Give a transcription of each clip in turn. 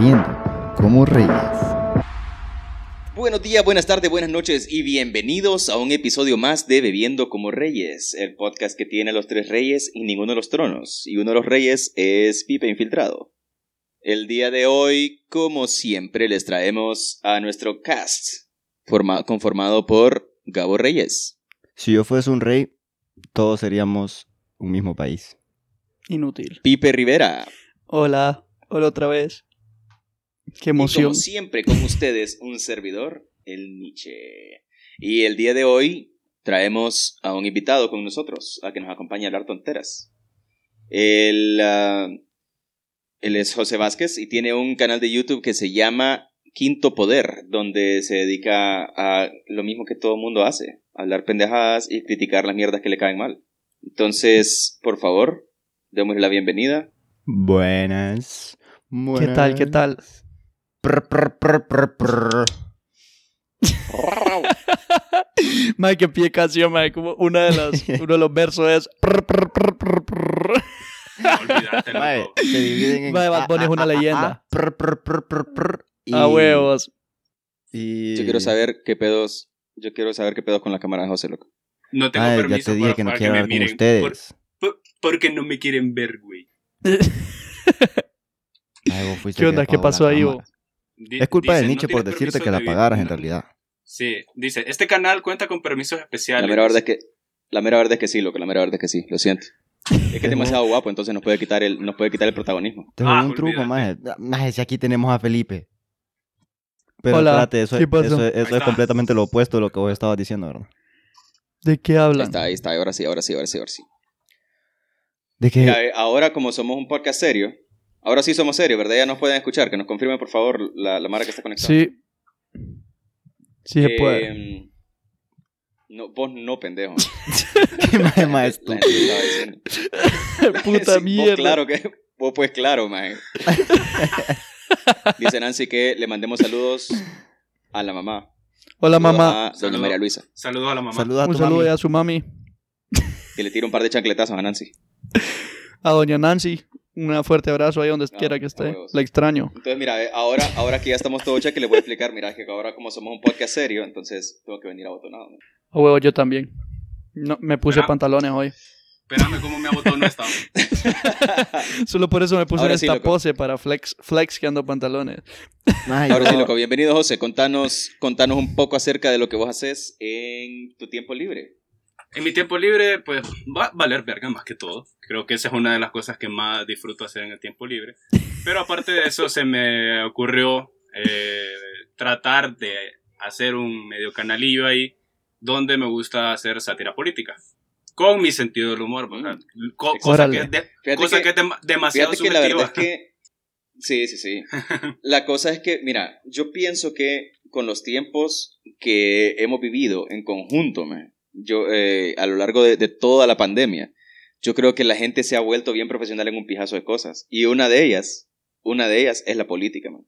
bebiendo como reyes. Buenos días, buenas tardes, buenas noches y bienvenidos a un episodio más de Bebiendo como Reyes, el podcast que tiene a los tres reyes y ninguno de los tronos, y uno de los reyes es Pipe Infiltrado. El día de hoy, como siempre, les traemos a nuestro cast, forma- conformado por Gabo Reyes, Si yo fuese un rey, todos seríamos un mismo país. Inútil. Pipe Rivera, Hola, hola otra vez. Qué y emoción. como siempre con ustedes, un servidor, el Nietzsche. Y el día de hoy traemos a un invitado con nosotros, a que nos acompañe a hablar tonteras. Él, ah, él es José Vázquez y tiene un canal de YouTube que se llama Quinto Poder, donde se dedica a lo mismo que todo mundo hace, hablar pendejadas y criticar las mierdas que le caen mal. Entonces, por favor, démosle la bienvenida. Buenas. ¿Qué tal? ¿Qué tal? Prr, prr, prr, prr, prr. Madre, que pie canción. Como una de las, uno de los versos es. prr, prr, prr, prr, prr. Olvídate, se dividen en. Mae, Bad Bunny es una leyenda. prr, prr, prr, prr, prr, y- A huevos. Y... Yo quiero saber qué pedos, yo quiero saber qué pedos con la cámara de José, loco. No tengo Ay, ya permiso te dije para, que no quiero me hablar con miren. ustedes. Por- por- porque no me quieren ver, güey. Ay, ¿Qué onda? ¿Qué pasó ahí, cámara. vos? Es culpa de Nietzsche no por decirte que la apagaras en realidad. Sí, dice, este canal cuenta con permisos especiales. La mera verdad es que, la mera verdad es que sí, loco, la mera verdad es que sí, lo siento. Es que es demasiado guapo, entonces nos puede quitar el, nos puede quitar el protagonismo. Tengo Ah, un truco, olvídate. más. Más si aquí tenemos a Felipe. Pero Hola, espérate, eso, ¿qué pasó? eso, eso Ahí es está. completamente lo opuesto de lo que vos estabas diciendo, ¿verdad? ¿De qué Ahí hablan? está, ahí está, ahora sí, ahora sí, ahora sí, ahora sí. De Mira, eh, ahora como somos un podcast serio, ahora sí somos serios, ¿verdad? Ya nos pueden escuchar, que nos confirme por favor la, la marca que está conectada. Sí. Sí se Eh, puede. No, vos no, pendejo. ¿Qué más estúpido? Puta Sí, mierda. Vos claro que, vos pues claro, man. Dice Nancy que le mandemos saludos a la mamá. Hola, Saludos mamá. A doña. María Luisa. Saludos a la mamá. Saludos a tu Un saludo mami. a su mami. Que le tire un par de chancletazos a Nancy. A doña Nancy. Un fuerte abrazo ahí donde No, quiera que esté. La extraño. Entonces, mira, eh, ahora, ahora que ya estamos todos que le voy a explicar, mira, que ahora como somos un podcast serio, entonces tengo que venir abotonado. ¿no? A huevo, yo también. No, me puse pantalones hoy. Espérame cómo me abotó esta. Solo por eso me puse Ahora en sí, esta loco. pose para flex, flex que ando pantalones. Ay, Ahora sí, loco, bienvenido José. Contanos, contanos un poco acerca de lo que vos haces en tu tiempo libre. En mi tiempo libre, pues va a valer verga más que todo. Creo que esa es una de las cosas que más disfruto hacer en el tiempo libre. Pero aparte de eso, se me ocurrió eh, tratar de hacer un medio canalillo ahí donde me gusta hacer sátira política. Con mi sentido del humor, ¿verdad? Co- cosa que es, de- cosa que- que es dem- demasiado Fíjate que la verdad subjetiva. es que... Sí, sí, sí. La cosa es que, mira, yo pienso que con los tiempos que hemos vivido en conjunto, man, yo, eh, a lo largo de, de toda la pandemia, yo creo que la gente se ha vuelto bien profesional en un pijazo de cosas. Y una de ellas, una de ellas es la política, man.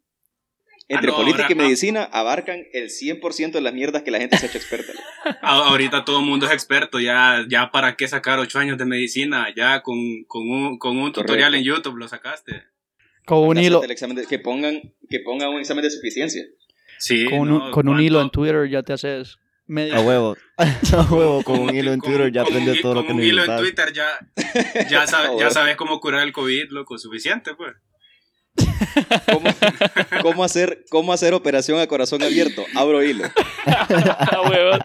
Entre Ah, no, política ahora- y medicina abarcan el 100% de las mierdas que la gente se ha hecho experta. Ahorita todo el mundo es experto, ya, ya para qué sacar ocho años de medicina, ya con, con un, con un tutorial Correcto. en YouTube lo sacaste. Con un hilo. Hacerte el examen de- que, pongan, que pongan un examen de suficiencia. Sí, Con, no, un, con un hilo en Twitter ya te haces medio. A huevo. A huevo, con un Con- hilo en con- Twitter ya con aprendes todo lo con que un hilo en necesitas. Twitter ya, ya, ya sabes cómo curar el COVID, loco, suficiente, pues. ¿Cómo, cómo hacer, ¿Cómo hacer operación a corazón abierto? Abro hilo. Ah, huevón.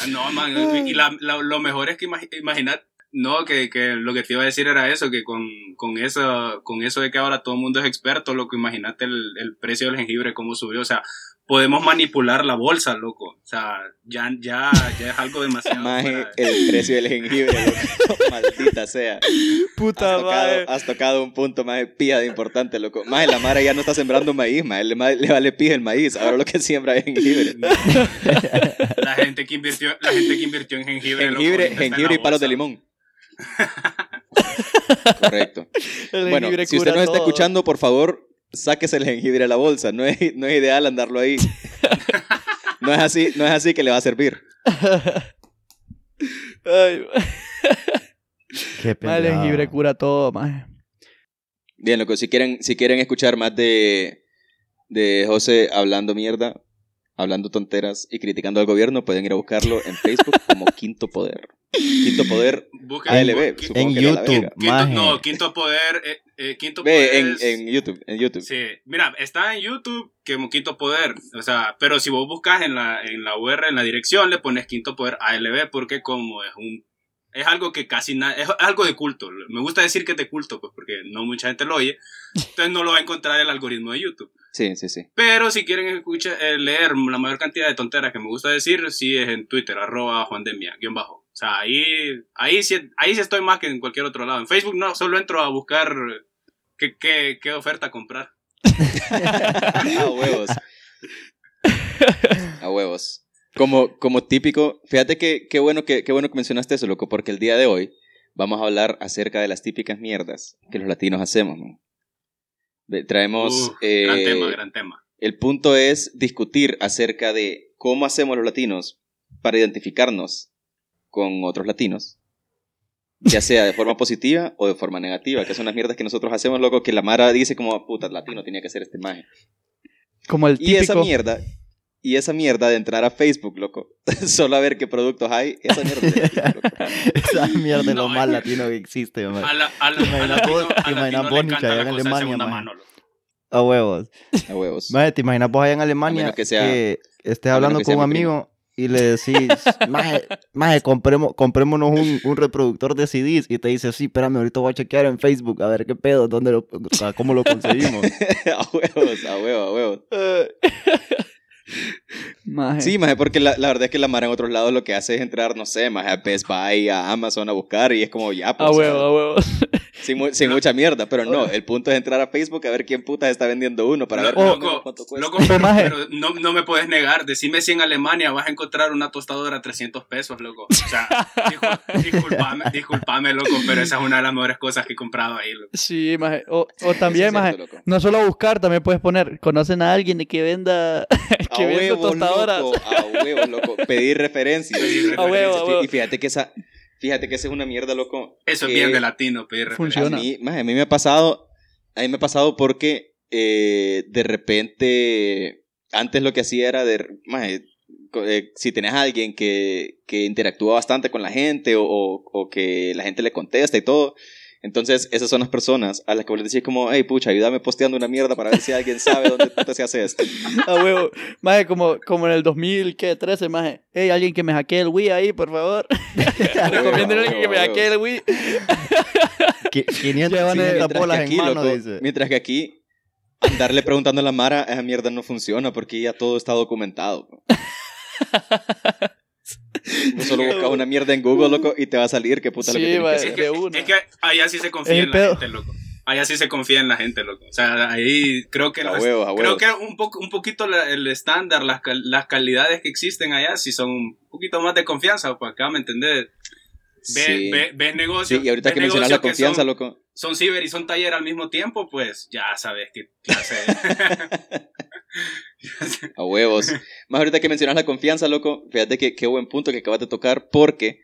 Ah, No, man, y la- la- lo mejor es que imagi- imaginar, no, que, que lo que te iba a decir era eso, que con, con, eso, con eso de que ahora todo el mundo es experto, lo que imagínate el, el precio del jengibre, cómo subió, o sea, podemos manipular la bolsa, loco, o sea, ya, ya, ya es algo demasiado. De- el precio del jengibre, loco. Maldita sea. Puta Has madre. tocado, has tocado un punto más pía de importante, loco. Más la Mara ya no está sembrando maíz, más le, vale pija el maíz. Ahora lo que siembra es jengibre. La gente que invirtió, la gente que invirtió en jengibre. Jengibre, y palos de limón. Correcto. El Bueno, si usted nos está todo. escuchando, por favor, sáquese el jengibre a la bolsa. No es, no es ideal andarlo ahí. No es así, no es así que le va a servir. Ay, Qué el jengibre cura todo, maje. Bien, loco, si quieren, si quieren escuchar más de, de José hablando mierda, hablando tonteras y criticando al gobierno, pueden ir a buscarlo en Facebook como Quinto Poder. Quinto Poder Busquen- ALB, En YouTube. Quinto, no, Quinto Poder. eh, eh, quinto Poder. En, es- en YouTube, en YouTube. Sí, mira, está en YouTube como Quinto Poder, o sea, pero si vos buscas en la, en la URL, en la dirección, le pones Quinto Poder ALB porque como es un... Es algo que casi nada, es algo de culto. Me gusta decir que es de culto, pues porque no mucha gente lo oye. Entonces no lo va a encontrar el algoritmo de YouTube. Sí, sí, sí. Pero si quieren escuchar, eh, leer la mayor cantidad de tonteras que me gusta decir, sí es en Twitter, arroba Juan Demia, guion bajo. O sea, ahí, ahí, sí, ahí sí estoy más que en cualquier otro lado. En Facebook no, solo entro a buscar qué, qué, qué oferta comprar. A huevos. A huevos. Como, como típico, fíjate que qué bueno que, qué bueno que mencionaste eso, loco, porque el día de hoy vamos a hablar acerca de las típicas mierdas que los latinos hacemos, Traemos... Uh, eh, gran tema, gran tema. El punto es discutir acerca de cómo hacemos los latinos para identificarnos con otros latinos. Ya sea de forma positiva o de forma negativa, que son las mierdas que nosotros hacemos, loco, que la Mara dice como, puta, latino tenía que ser este maje. Como el Y típico. esa mierda, y esa mierda de entrar a Facebook, loco, solo a ver qué productos hay, esa mierda es latino, loco. Esa mierda es lo No, más es- latino que existe, man. A la, a la, ¿Te imaginas a vos- allá la en de Alemania, maje? mano. A huevos. A huevos. Maje, ¿te imaginas vos allá en Alemania A que sea- que estés hablando que con un amigo y le decís, maje, maje, compremos, comprémonos un, un reproductor de CDs y te dice, sí, espérame, ahorita voy a chequear en Facebook a ver qué pedo, dónde lo, o sea, cómo lo conseguimos. a huevos, a huevos, a huevos. Maje. Sí, maje, porque la, la verdad es que la Mara en otros lados lo que hace es entrar, no sé, maje, a Best Buy, a Amazon a buscar y es como ya, pues, A huevo, a huevo. sin, mu- sin mucha mierda, pero no, el punto es entrar a Facebook a ver quién puta está vendiendo uno para ver loco, cuánto cuesta. loco, pero, Maje. pero no, no me puedes negar. Decime si en Alemania vas a encontrar una tostadora a 300 pesos, loco. O sea, discul- disculpame, disculpame, loco, pero esa es una de las mejores cosas que he comprado ahí, loco. Sí, maje. O, o también, maje. No solo buscar, también puedes poner, ¿conocen a alguien que venda, que a venda huevo? Loco, a huevo, loco. Pedir referencias. Pedir A huevo, a huevo. Y fíjate que esa, fíjate que esa es una mierda, loco. Eso es bien de latino, pedir referencia. Funciona. A mí, a mí me ha pasado, a mí me ha pasado porque eh, de repente, antes lo que hacía era de, eh, si tenés a alguien que, que interactúa bastante con la gente o, o- o que la gente le contesta y todo, entonces esas son las personas a las que vos les decís como, hey, pucha, ayúdame posteando una mierda para ver si alguien sabe dónde puta se hace esto. A huevo. Maje, como, como en el 2013, maje. Hey, alguien que me hackee el Wii ahí, por favor. Recomienden a alguien que me hackee el Wii. Qui- 500, Llevan el- 500 Mientras que bolas aquí, en mano, loco, dice. mientras que aquí andarle preguntando a la Mara, esa mierda no funciona porque ya todo está documentado. Vos solo buscas una mierda en Google, loco, y te va a salir qué puta es lo que Sí, tienes que. Es que, una. es que allá sí se confía en la pedo. gente, loco. Allá sí se confía en la gente, loco. O sea, ahí creo que, A los- huevos, creo que un, poco, un poquito la- el estándar, las, cal- las calidades que existen allá sí son un poquito más de confianza, pues acá me entendés. Ves, Sí. ve- ves negocios. Sí, y ahorita que mencionas la confianza, son, loco. son ciber y son taller al mismo tiempo, pues ya sabes qué clase. A huevos. Más ahorita que mencionas la confianza, loco, fíjate que qué buen punto que acabas de tocar, porque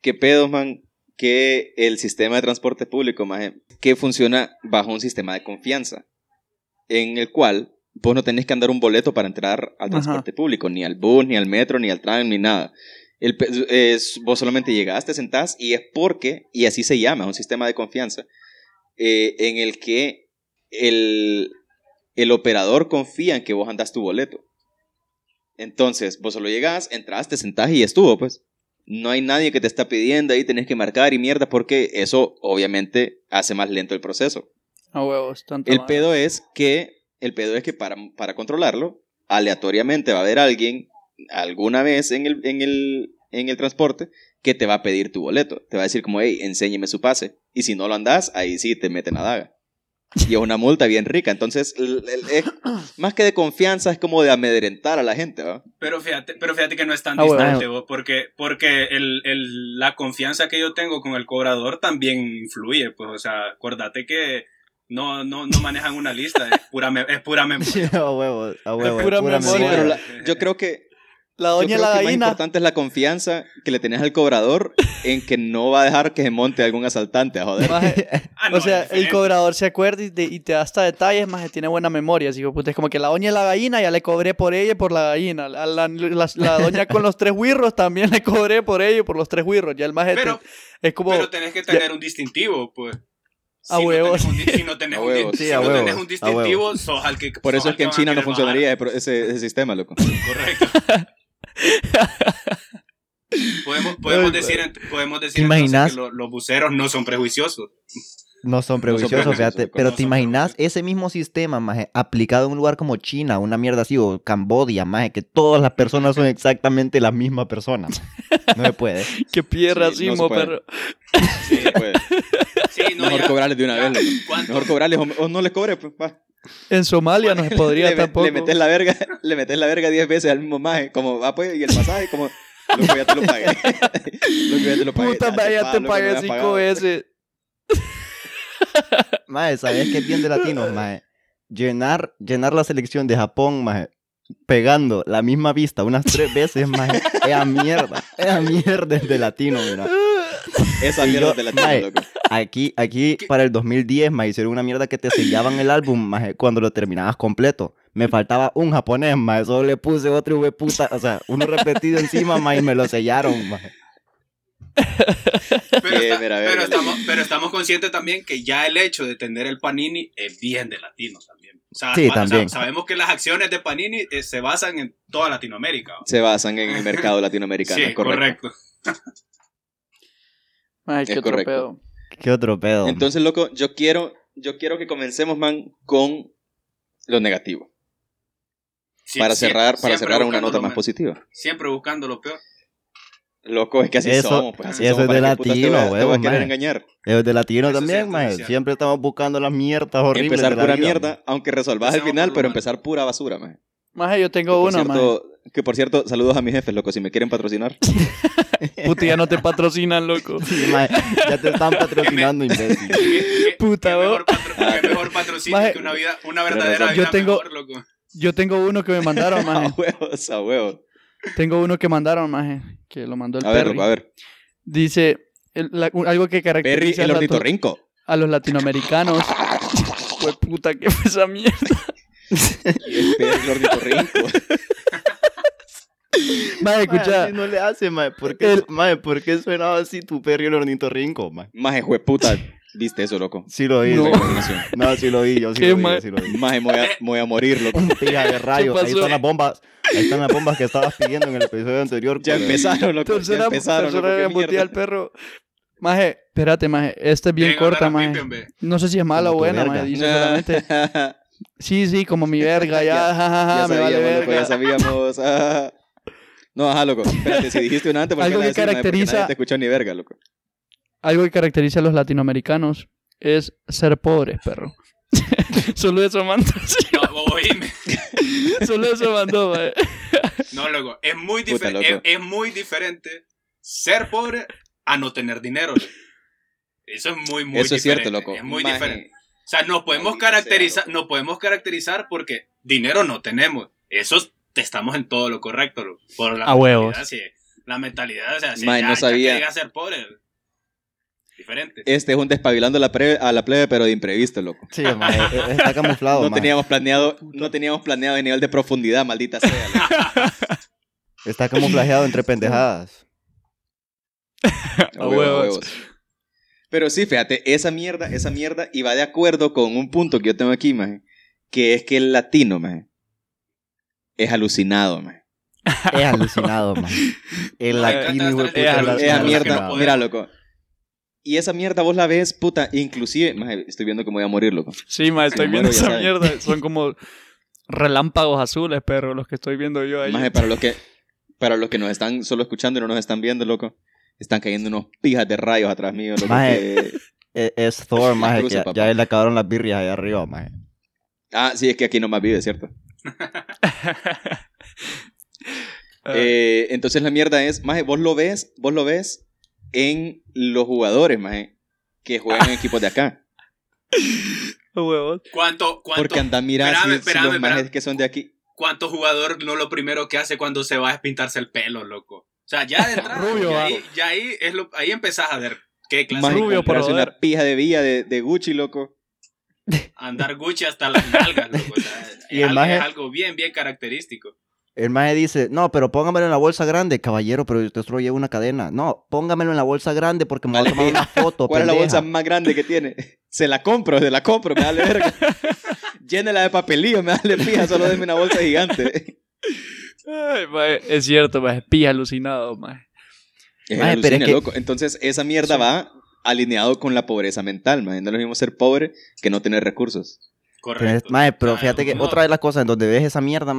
qué pedos, man, que el sistema de transporte público, maje, que funciona bajo un sistema de confianza, en el cual vos no tenés que andar un boleto para entrar al Ajá. transporte público, ni al bus, ni al metro, ni al tram, ni nada. El es, vos solamente llegás, te sentás y es porque, y así se llama, un sistema de confianza, eh, en el que el, el operador confía en que vos andás tu boleto. Entonces, vos solo llegás, entras, te sentás y estuvo, pues. No hay nadie que te está pidiendo ahí, tenés que marcar y mierda, porque eso obviamente hace más lento el proceso. A huevos, tanto El más. pedo es que, el pedo es que para, para controlarlo, aleatoriamente va a haber alguien, alguna vez en el, en, el, en el transporte, que te va a pedir tu boleto. Te va a decir como, hey, enséñeme su pase. Y si no lo andas, ahí sí te meten la daga. Y es una multa bien rica. Entonces, es, más que de confianza, es como de amedrentar a la gente, ¿va? Pero fíjate, pero fíjate que no es tan Ah, bueno. distante, vos, porque, porque el, el- la confianza que yo tengo con el cobrador también influye, pues, o sea, acuérdate que no, no, no manejan una lista, es pura, me- es pura memoria. Sí, a huevos, a huevos. pura pura memoria. Sí, pero memoria. la- yo creo que La Yo doña creo la que más gallina. importante es la confianza que le tenés al cobrador en que no va a dejar que se monte algún asaltante a joder. Maje, Ah, no, o sea, el cobrador se acuerda y te, y te da hasta detalles, más tiene buena memoria. Así que, puta, es como que la doña de la gallina ya le cobré por ella y por la gallina. A la, la- la doña con los tres huirros también le cobré por ella y por los tres huirros. Ya el más Pero- es como. Pero tenés que tener un distintivo, pues. A no huevos. tenés un di- si no tenés, A un. Sí, a no tenés distintivo, sos al que. Por eso es que en China no funcionaría ese, ese- sistema, loco. Correcto. podemos, decir, podemos decir ¿Te entonces imaginas? que lo- los buceros no son prejuiciosos. No son prejuiciosos, prejuiciosos, fíjate. Pero no te imaginas ese mismo sistema, maje, aplicado en un lugar como China, una mierda así, o Cambodia, maje, que todas las personas son exactamente la misma persona. maje. No se puede. que pierda Sí, no. Sí, pues. Sí, no, Mejor ya- cobrarles de una ya, vez. ¿cuánto? Mejor cobrarles o, o no les cobre, pues, va. En Somalia no se podría le, tampoco. le metes la verga, le metes la verga 10 veces al mismo maje, como va pues, y el pasaje, como, loco, ya te lo pagué. loco, ya te lo pagué. Puta, ya vaya, pago te lo que pagué habías cinco pagado. veces. Maje, ¿sabes qué es bien de latinos, maje? Llenar, llenar la selección de Japón, maje, pegando la misma vista unas tres veces, maje, es a mierda. Es a mierda de latino, mira. Esa mierda yo- de la maje, loco. Aquí, aquí para el 2010, maje, hicieron una mierda que te sellaban el álbum, maje, cuando lo terminabas completo. Me faltaba un japonés, maje, solo le puse otro puta, o sea, uno repetido encima, maje, y me lo sellaron, maje. Pero, está- estamos, pero estamos conscientes también que ya el hecho de tener el Panini es bien de latinos también. O sea, Sí, va- o sea, también. sabemos que las acciones de Panini eh, se basan en toda Latinoamérica. Se basan en el mercado latinoamericano, Sí, correcto. correcto. Ay, qué Es otro pedo. Qué otro pedo. Entonces, loco, yo quiero, yo quiero que comencemos, man, con lo negativo. Sí, para cerrar, para cerrar una nota más positiva. Siempre buscando lo peor. Loco, es que así Eso- somos, pues así eso somos, es de ¿para qué putas te latino, a- te a querer maje. engañar. Es de latino Eso también, cierto, cierto. Siempre estamos buscando las mierdas horribles Empezar de la pura vida, mierda, aunque resolvas al final, pero empezar pura basura, maje. Maje, yo tengo por uno, maje. Que por cierto, saludos a mis jefes, loco, si me quieren patrocinar. Puta, ya no te patrocinan, loco. Sí, maje, ya te están patrociando, imbécil. ¿Qué- qué- Puta, qué mejor, patro- qué mejor patrocinio Maje, que una vida, una verdadera razón. Yo vida tengo- mejor, loco. Yo tengo uno que me mandaron, a maje. huevos, a huevos. Tengo uno que mandaron, maje. Que lo mandó el A ver, Perry. loco, a ver. Dice el- la- un- algo que Perry, caracteriza el a, ornitorrinco. a los latinoamericanos. Pues puta, ¿qué fue esa mierda? Perry, el ornitorrinco. Maje, Maje, escucha. así no le hace, maje. ¿Por qué, El- maje, ¿por qué sonaba así tu perro y el ornitorrinco, maje? Maje, jueputa. ¿Viste eso, loco? Sí lo vi. No. No, no sí lo vi, yo sí lo vi, yo sí lo vi. Maje, me voy a, me voy a morir, loco. Pija de rayos. Ahí están las bombas. Ahí están las bombas que estabas pidiendo en el episodio anterior. Ya cuando- empezaron, loco. Ya Tercera, empezaron, loco. al perro. Maje, espérate, maje. Esta es bien Quieren corta, maje. No sé si es mala o buena, maje. Dice solamente. Sí, sí, como mi verga, ya, Ya- jajaja, ya me vale sabíamos, loco, verga. ya sabíamos. No, ajá, loco. Espérate, si dijiste una antes, ¿por qué Algo que caracteriza- Nadie te escuchó ni verga, loco. Algo que caracteriza a los latinoamericanos es ser pobres, perro. Solo eso mandó. sí, No, oíme. Solo eso mandó. No, loco. Es muy, Puta, loco. es, es muy diferente ser pobre a no tener dinero. loco. Eso es muy, muy Eso es cierto, diferente, loco. Es muy Maje, diferente. O sea, nos podemos caracterizar, nos podemos caracterizar porque dinero no tenemos. Eso es- estamos en todo lo correcto. Por la A huevos. sí. La mentalidad, o sea, si Maje, ya, no ya sabía. ser pobre. Diferente. Este es un despabilando a la, pre- a la plebe, pero de imprevisto, loco. Sí, maje, eh, está camuflado, No teníamos planeado, no teníamos planeado el nivel de profundidad, maldita sea. loco. Está camuflajeado entre pendejadas. A huevos, a huevos. huevos. Pero sí, fíjate, esa mierda, esa mierda iba de acuerdo con un punto que yo tengo aquí, maje, que es que el latino, maje, es alucinado, maje. Es alucinado, maje. El latino, puta, es es alucinado. Esa que mierda, no mira, loco. Y esa mierda vos la ves, puta, inclusive, maje, estoy viendo que me voy a morir, loco. Sí, maje, estoy viendo muero, ya esa mierda. Son como relámpagos azules, perro, los que estoy viendo yo ahí. Maje, para los que, para los que nos están solo escuchando y no nos están viendo, loco, están cayendo unos pijas de rayos atrás mío, loco. Maje. que- Es, es Thor, maje, cruza, que papá. ya le acabaron las birrias allá arriba, maje. Ah, sí, es que aquí nomás vive, ¿cierto? Eh, entonces la mierda es, maje, vos lo ves, vos lo ves en los jugadores, maje, que juegan en equipos de acá. huevos. ¿Cuánto, cuánto, Porque anda, mira, Espérame, si, si los majes que son de aquí. ¿cuánto jugador no lo primero que hace cuando se va es pintarse el pelo, loco? O sea, ya de entrada, Rubio, ya ahí, ya ahí, es lo, ahí empezás a ver qué clase Más de Rubio, por una pija de villa de, de Gucci, loco. Andar Gucci hasta las nalgas, loco. O sea, Y es, el algo, maje- es algo bien, bien característico. El maje dice, no, pero póngamelo en la bolsa grande, caballero, pero usted solo lleva una cadena. No, póngamelo en la bolsa grande porque me voy a Vale, tomar una foto, ¿Cuál es la bolsa más grande que tiene? Se la compro, se la compro, me vale verga. Llénela de papelillo, me vale pija, solo denme una bolsa gigante. Ay, mae, es cierto, mae. Pilla alucinado. Es Maje, pero es que- loco. Entonces, esa mierda va alineado con la pobreza mental, man. No es lo mismo ser pobre que no tener recursos. Correcto. maje, pero fíjate que no. otra de las cosas en donde ves esa mierda,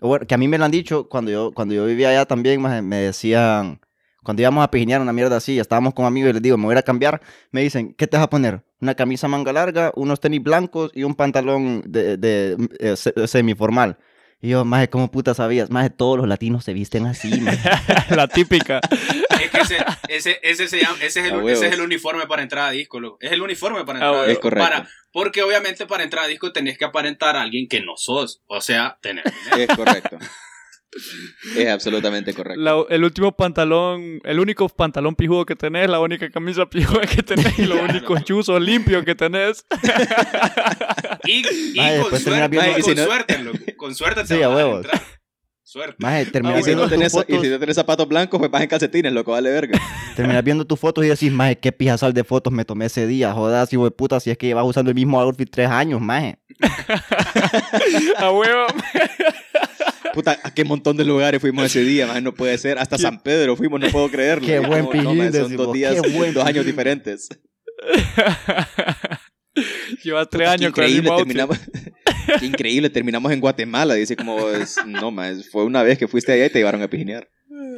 bueno, que a mí me lo han dicho cuando yo, cuando yo vivía allá también, maje, me decían, cuando íbamos a pijinear una mierda así, estábamos con amigos y les digo, me voy a ir a cambiar, me dicen, ¿qué te vas a poner? Una camisa manga larga, unos tenis blancos y un pantalón de, de, eh, se- semiformal. Y yo, maje, ¿cómo puta sabías? Maje, todos los latinos se visten así, maje. La típica. Es que ese, ese, ese, se llama- ese, es el, ese es el uniforme para entrar a disco, loco. Es el uniforme para entrar a huevos. Es disco. correcto. Para, porque obviamente para entrar a disco tenés que aparentar a alguien que no sos. O sea, tener dinero. Es correcto. es absolutamente correcto. La- el último pantalón, el único pantalón pijudo que tenés, la única camisa pijuda que tenés y lo único chuzo limpio que tenés. Y, y Ay, con después suerte, y y con si no- suerte, loco. Con suerte te Sí, a huevos. Suerte. Maje, terminas y, si viendo no y fotos, si no tenés zapatos blancos, pues vas en calcetines, loco, vale verga. terminas viendo tus fotos y decís, maje, qué pijazal de fotos me tomé ese día, jodas, hijo de puta, si es que llevas usando el mismo outfit tres años, maje. A huevo. Puta, a qué montón de lugares fuimos ese día, man, no puede ser. Hasta San Pedro fuimos, no puedo creerlo. Qué No, buen no, pillín, man, Son dos días, dos años diferentes. Llevas tres años con el increíble mismo terminamos. qué increíble, terminamos en Guatemala. Dice como, es- no, man, fue una vez que fuiste allá y te llevaron a pijinear.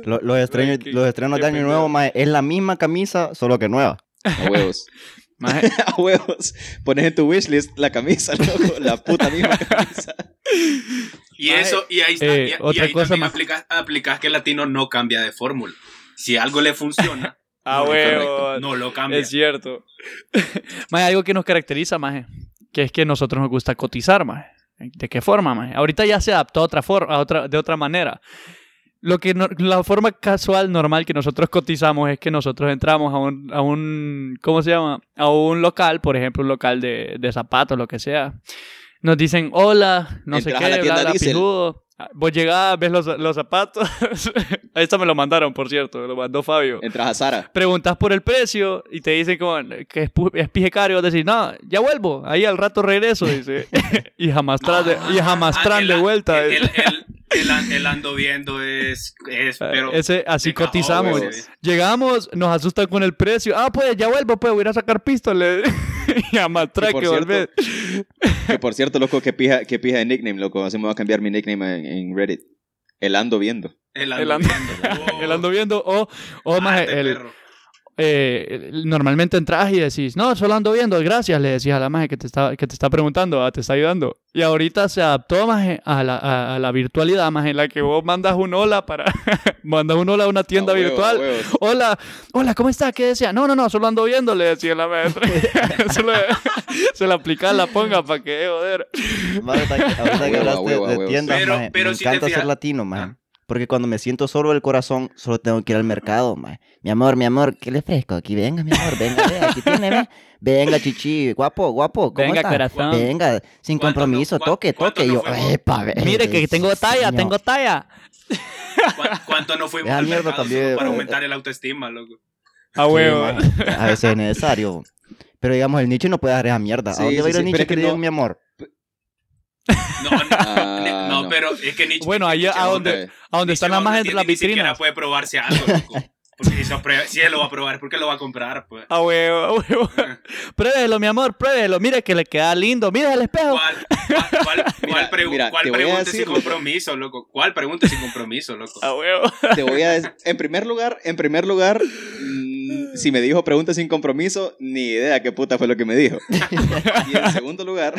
Lo- los, estrenos, los estrenos de Año. Nuevo, maje, es la misma camisa, solo que nueva. A huevos. A huevos. Pones en tu wishlist la camisa, loco, la puta misma camisa. Y Maje, eso, y ahí, está, eh, y- y, otra ahí cosa también más. aplicas, aplicas que el latino no cambia de fórmula. Si algo le funciona, a no, huevo. no lo cambia. Es cierto. Maje, algo que nos caracteriza, maje, que es que a nosotros nos gusta cotizar, maje. ¿De qué forma, maje? Ahorita ya se adaptó a otra forma, a otra, de otra manera. Lo que no- la forma casual, normal que nosotros cotizamos es que nosotros entramos a un, a un ¿cómo se llama? A un local, por ejemplo, un local de, de zapatos, lo que sea. Nos dicen, hola, no sé qué, a la tienda bla. Ah, Vos llegás, ves los, los zapatos. Esta me lo mandaron, por cierto, me lo mandó Fabio Entras a Sara. preguntas por el precio y te dicen como que es, es pije caro y vos decís, no, ya vuelvo, ahí al rato regreso, dice. y jamás tras de, y jamás Ah, tran de vuelta. El, el, el- el an- el ando viendo es, es Ah, pero Ese, así cajón, cotizamos. Llegamos, nos asustan con el precio. Ah, pues ya vuelvo, pues voy a ir a sacar pistoles. y trae por que volver. Que por cierto, loco, que pija, que pija de nickname, loco. Así me voy a cambiar mi nickname en, en Reddit. El ando viendo. El El ando ando- viendo. El ando viendo. O, o Ah, más, este el, perro. Eh, normalmente entras y decís, no, solo ando viendo, gracias, le decís a la maje que te está, que te está preguntando, ah, te está ayudando. Y ahorita se adaptó maje, a, la, a, a la virtualidad, más en la que vos mandas un hola para, mandas un hola a una tienda huevo, virtual. a huevo. Hola, hola, ¿cómo está? ¿Qué decía? No, no, no, solo ando viendo, le decía la maestra. Se la aplica la ponga para que, joder. Maje, ahorita que- ahorita que huevo, a hablaste huevo, de huevo. tiendas, Pero- maje, pero me si encanta ser latino, maje. Porque cuando me siento solo del corazón, solo tengo que ir al mercado, maje. Mi amor, mi amor, ¿qué le ofrezco? Aquí, venga, mi amor, venga, ve, aquí tiene, ve. Venga, chichi, guapo, guapo, ¿cómo Venga, está? corazón. Venga, sin ¿Cuánto compromiso, no- toque, cuánto toque. Y no yo, epa, ve, Mire que tengo talla, tengo talla. ¿Cu- ¿Cuánto no fuimos Esa al mierda mercado también, solo para eh, aumentar el autoestima, loco? A Sí, huevo. a veces es necesario. Pero digamos, el nicho no puede dar esa mierda. Sí, ¿A dónde va a ir sí, el sí, nicho pero es que que le diga no- mi amor? No, no, Ah, no, no. pero es que Nietzsche. Bueno, ahí a donde, a donde están nada más entre las Ni siquiera vitrinas. puede probarse algo, loco. Porque si, él lo va a probar, ¿por qué lo va a comprar? Pues? A huevo, a huevo. pruébelo, mi amor, pruébelo. Mire que le queda lindo. Mira el espejo. ¿Cuál, cuál, cuál, Mira, pregu- mira, cuál pregunta decir, sin compromiso, loco? ¿Cuál pregunta sin compromiso, loco? A huevo. Te voy a decir, en primer lugar, en primer lugar, mm, si me dijo preguntas sin compromiso, ni idea qué puta fue lo que me dijo. Y en segundo lugar,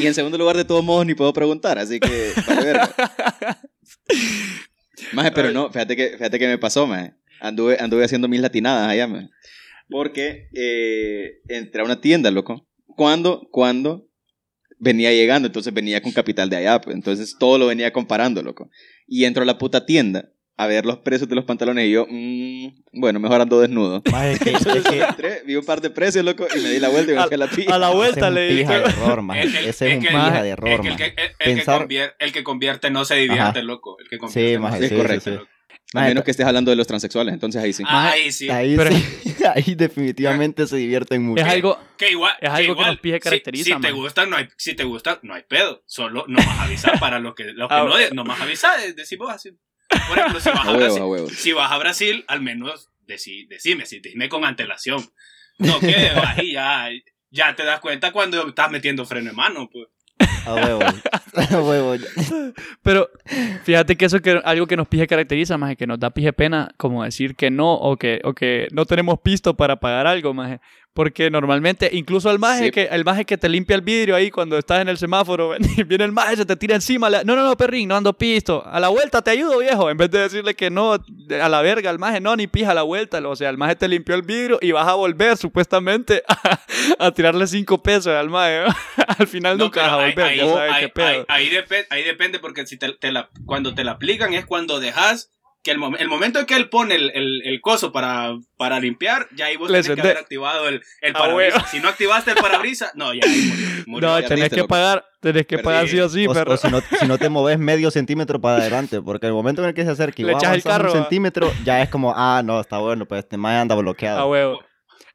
y en segundo lugar, de todos modos, ni puedo preguntar, así que, vale. Maje, pero no, fíjate que, fíjate que me pasó, maje. Anduve, anduve haciendo mis latinadas allá, maje. Porque eh, entré a una tienda, loco. Cuando, cuando venía llegando, entonces venía con capital de allá, pues, entonces todo lo venía comparando, loco. Y entro a la puta tienda a ver los precios de los pantalones y yo, mm, bueno, mejor ando desnudo. Maje, es que, es que Entré, vi un par de precios, loco, y me di la vuelta y me fui a la pija. A la ese vuelta es le un dije. pija de error, maje. El- el- Ese es un que- pija de es error, que el, que, el- el Pensar- que convier- el que convierte no se divierte, Ajá. loco. El que convierte Sí, no maje, se sí, correcto. sí, sí. loco. A menos que estés hablando de los transexuales, entonces ahí sí. Ahí sí. Ahí, Pero- sí, ahí definitivamente se divierten mucho. Es algo, Que igual, Es algo que igual, nos pide si- caracteriza, Si, te man. gusta, no hay, si te gusta, no hay pedo. Solo no a avisar para los que, los que Ah, no, no a avisar, decís vos así. Por ejemplo, si vas A a, huevo, Brasil, a huevo. si vas a Brasil, al menos decí, decime, si dime con antelación. No que vas y ya, ya te das cuenta cuando estás metiendo freno en mano, pues. A huevo. A huevo. Pero fíjate que eso que algo que nos pije caracteriza, más que nos da pije pena como decir que no o que, o que no tenemos pisto para pagar algo, más porque normalmente incluso el maje Sí. que el maje que te limpia el vidrio ahí cuando estás en el semáforo, viene el maje se te tira encima, no, no, no, perrín, no ando pisto, a la vuelta te ayudo, viejo, en vez de decirle que no, a la verga al maje, no, ni pija a la vuelta, o sea, el maje te limpió el vidrio y vas a volver supuestamente a, a tirarle cinco pesos al maje, al final No, nunca vas a ahí- volver, ahí, ya sabes ahí- qué pedo. ahí- ahí depe- ahí depende porque si te, te la, cuando te la aplican es cuando dejas que el, mom- el momento en que él pone el, el, el coso para, para limpiar, ya ahí vos Le tenés que haber activado el, el Ah, parabrisas. huevo. Si no activaste el parabrisas, no, ya ahí murió. murió. No, ya tenés que loco. pagar, tenés que Perdí. pagar sí o sí, o, pero o si, no, si no te moves medio centímetro para adelante, porque el momento en el que se acerca y Le echas el carro, un centímetro, ya es como, ah, no, está bueno, pues este mae anda bloqueado. a huevo.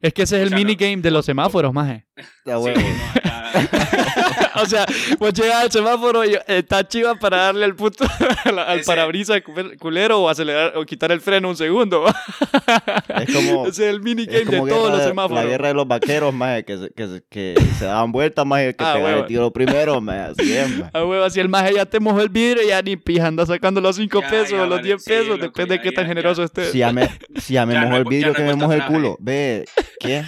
Es que ese es el minigame de los semáforos, maje. A Sí, huevo. no, acá- o sea, vos llegas al semáforo y está chiva para darle al puto al, al parabrisas cu- culero o acelerar o quitar el freno un segundo. Es como, ese es el minigame de todos los de- semáforos. la guerra de los vaqueros, mae, que, se- que, que se daban vueltas, mae, que Ah, huevo. el tiro primero, mae, así es, mae. A huevo, si el maje ya te mojó el vidrio, ya ni pija, anda sacando los 5 Ya, pesos ya, o los vale. 10 Sí, pesos, loco, depende de ya, qué tan ya, generoso ya. estés. Si ya me, si ya me Ya no mojó el vidrio, no que me mojó el culo. Ve, ¿qué?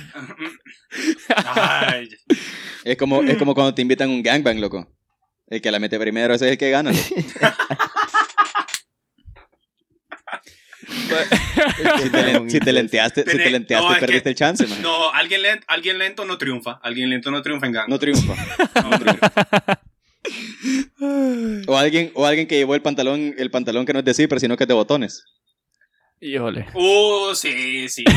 Ay, Es como, es como cuando te invitan a un gangbang, loco. El que la mete primero, ese es el que gana. Si te, len- si te lenteaste, si te lenteaste, no, que- perdiste el chance, man. no, alguien lento, alguien lento no triunfa. Alguien lento no triunfa en gang. No triunfa. No triunfa. O alguien, o alguien que llevó el pantalón, el pantalón que no es de zipper, sino que es de botones. Híjole. Uh, sí, sí.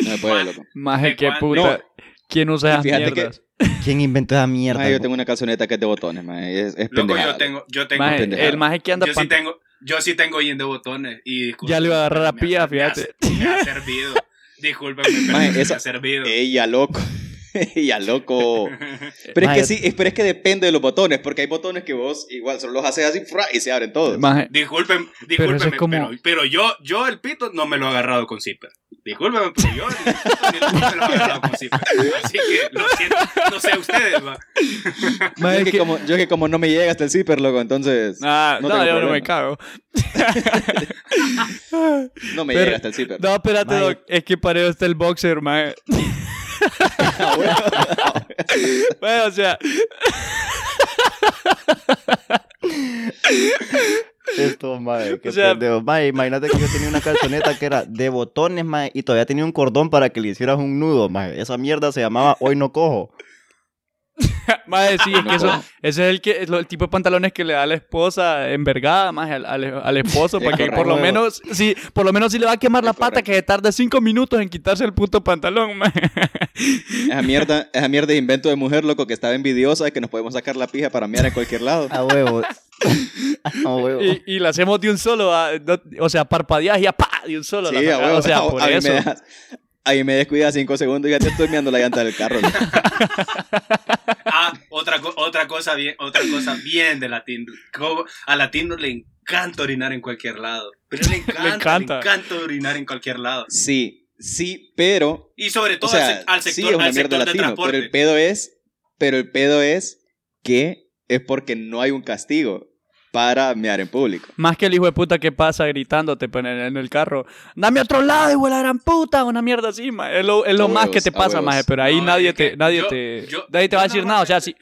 No se puede, loco. Maje, ¿De qué puta. ¿Quién usa Y esas fíjate que- mierdas? ¿Quién inventó esa mierda? Ay, yo tengo una calzoneta que es de botones, man. Es, es Loco, yo tengo, yo tengo, Maje, el maje que anda yo sí tengo, yo sí tengo jean de botones y disculpen, Ya le iba a agarrar a me pía, me ha- fíjate. Me ha servido. Pero Maje, me esa- ha servido. Ella, loco. Ella, loco. Pero es que sí, es- pero es que depende de los botones, porque hay botones que vos igual solo los haces así fra, y se abren todos. Maje, Disculpen, es discúlpenme, como- pero, pero yo, yo el pito no me lo he agarrado con zipper. Discúlpenme, pero yo el pito ni lo- no me lo he agarrado con zipper. Así que lo siento, no sé ustedes, va. Yo es, que que- como, yo es que como no me llega hasta el zipper, loco, entonces Ah, no no, yo no me cago. no me pero- llega hasta el zipper. No, espérate. Doc, es que para eso está el boxer, maje. Bueno. O sea, Esto, qué O sea- pendejo. Mae, imagínate que yo tenía una calzoneta que era de botones, mae, y todavía tenía un cordón para que le hicieras un nudo, mae. Esa mierda se llamaba Hoy no cojo. maje, sí, es que eso, ese es el, que, el tipo de pantalones que le da a la esposa envergada, maje, al, al, al esposo, Es para que por lo menos, sí, por lo menos si le va a quemar la pata, que se tarde cinco minutos en quitarse el puto pantalón, maje. Esa mierda, esa mierda es invento de mujer, loco, que estaba envidiosa de que nos podemos sacar la pija para mear en cualquier lado. A huevo. A huevo. Y, y la hacemos de un solo, ah, no- o sea, parpadeas y ya, pa, de un solo. la Sí, a sacas, huevo. o sea, A- por a eso. Me dejas- ahí me descuida cinco segundos y ya te estoy meando la llanta del carro. Ah, otra, otra cosa bien, otra cosa bien de latino. Como a latino le encanta orinar en cualquier lado. Pero le encanta, le encanta. encanta. orinar en cualquier lado. Sí, sí, pero Y sobre O todo sea, al, sí es una sector de latino, transporte. pero el pedo es, pero el pedo es que es porque no hay un castigo para mear en público. Más que el hijo de puta que pasa gritándote en, en el carro. Dame a otro lado, hijo de la gran puta. Una mierda así, ma. Es lo, es lo A más huevos, que te pasa, maje. Pero ahí No, nadie es que te, nadie yo- te, yo- nadie te va a decir nada. O sea, si.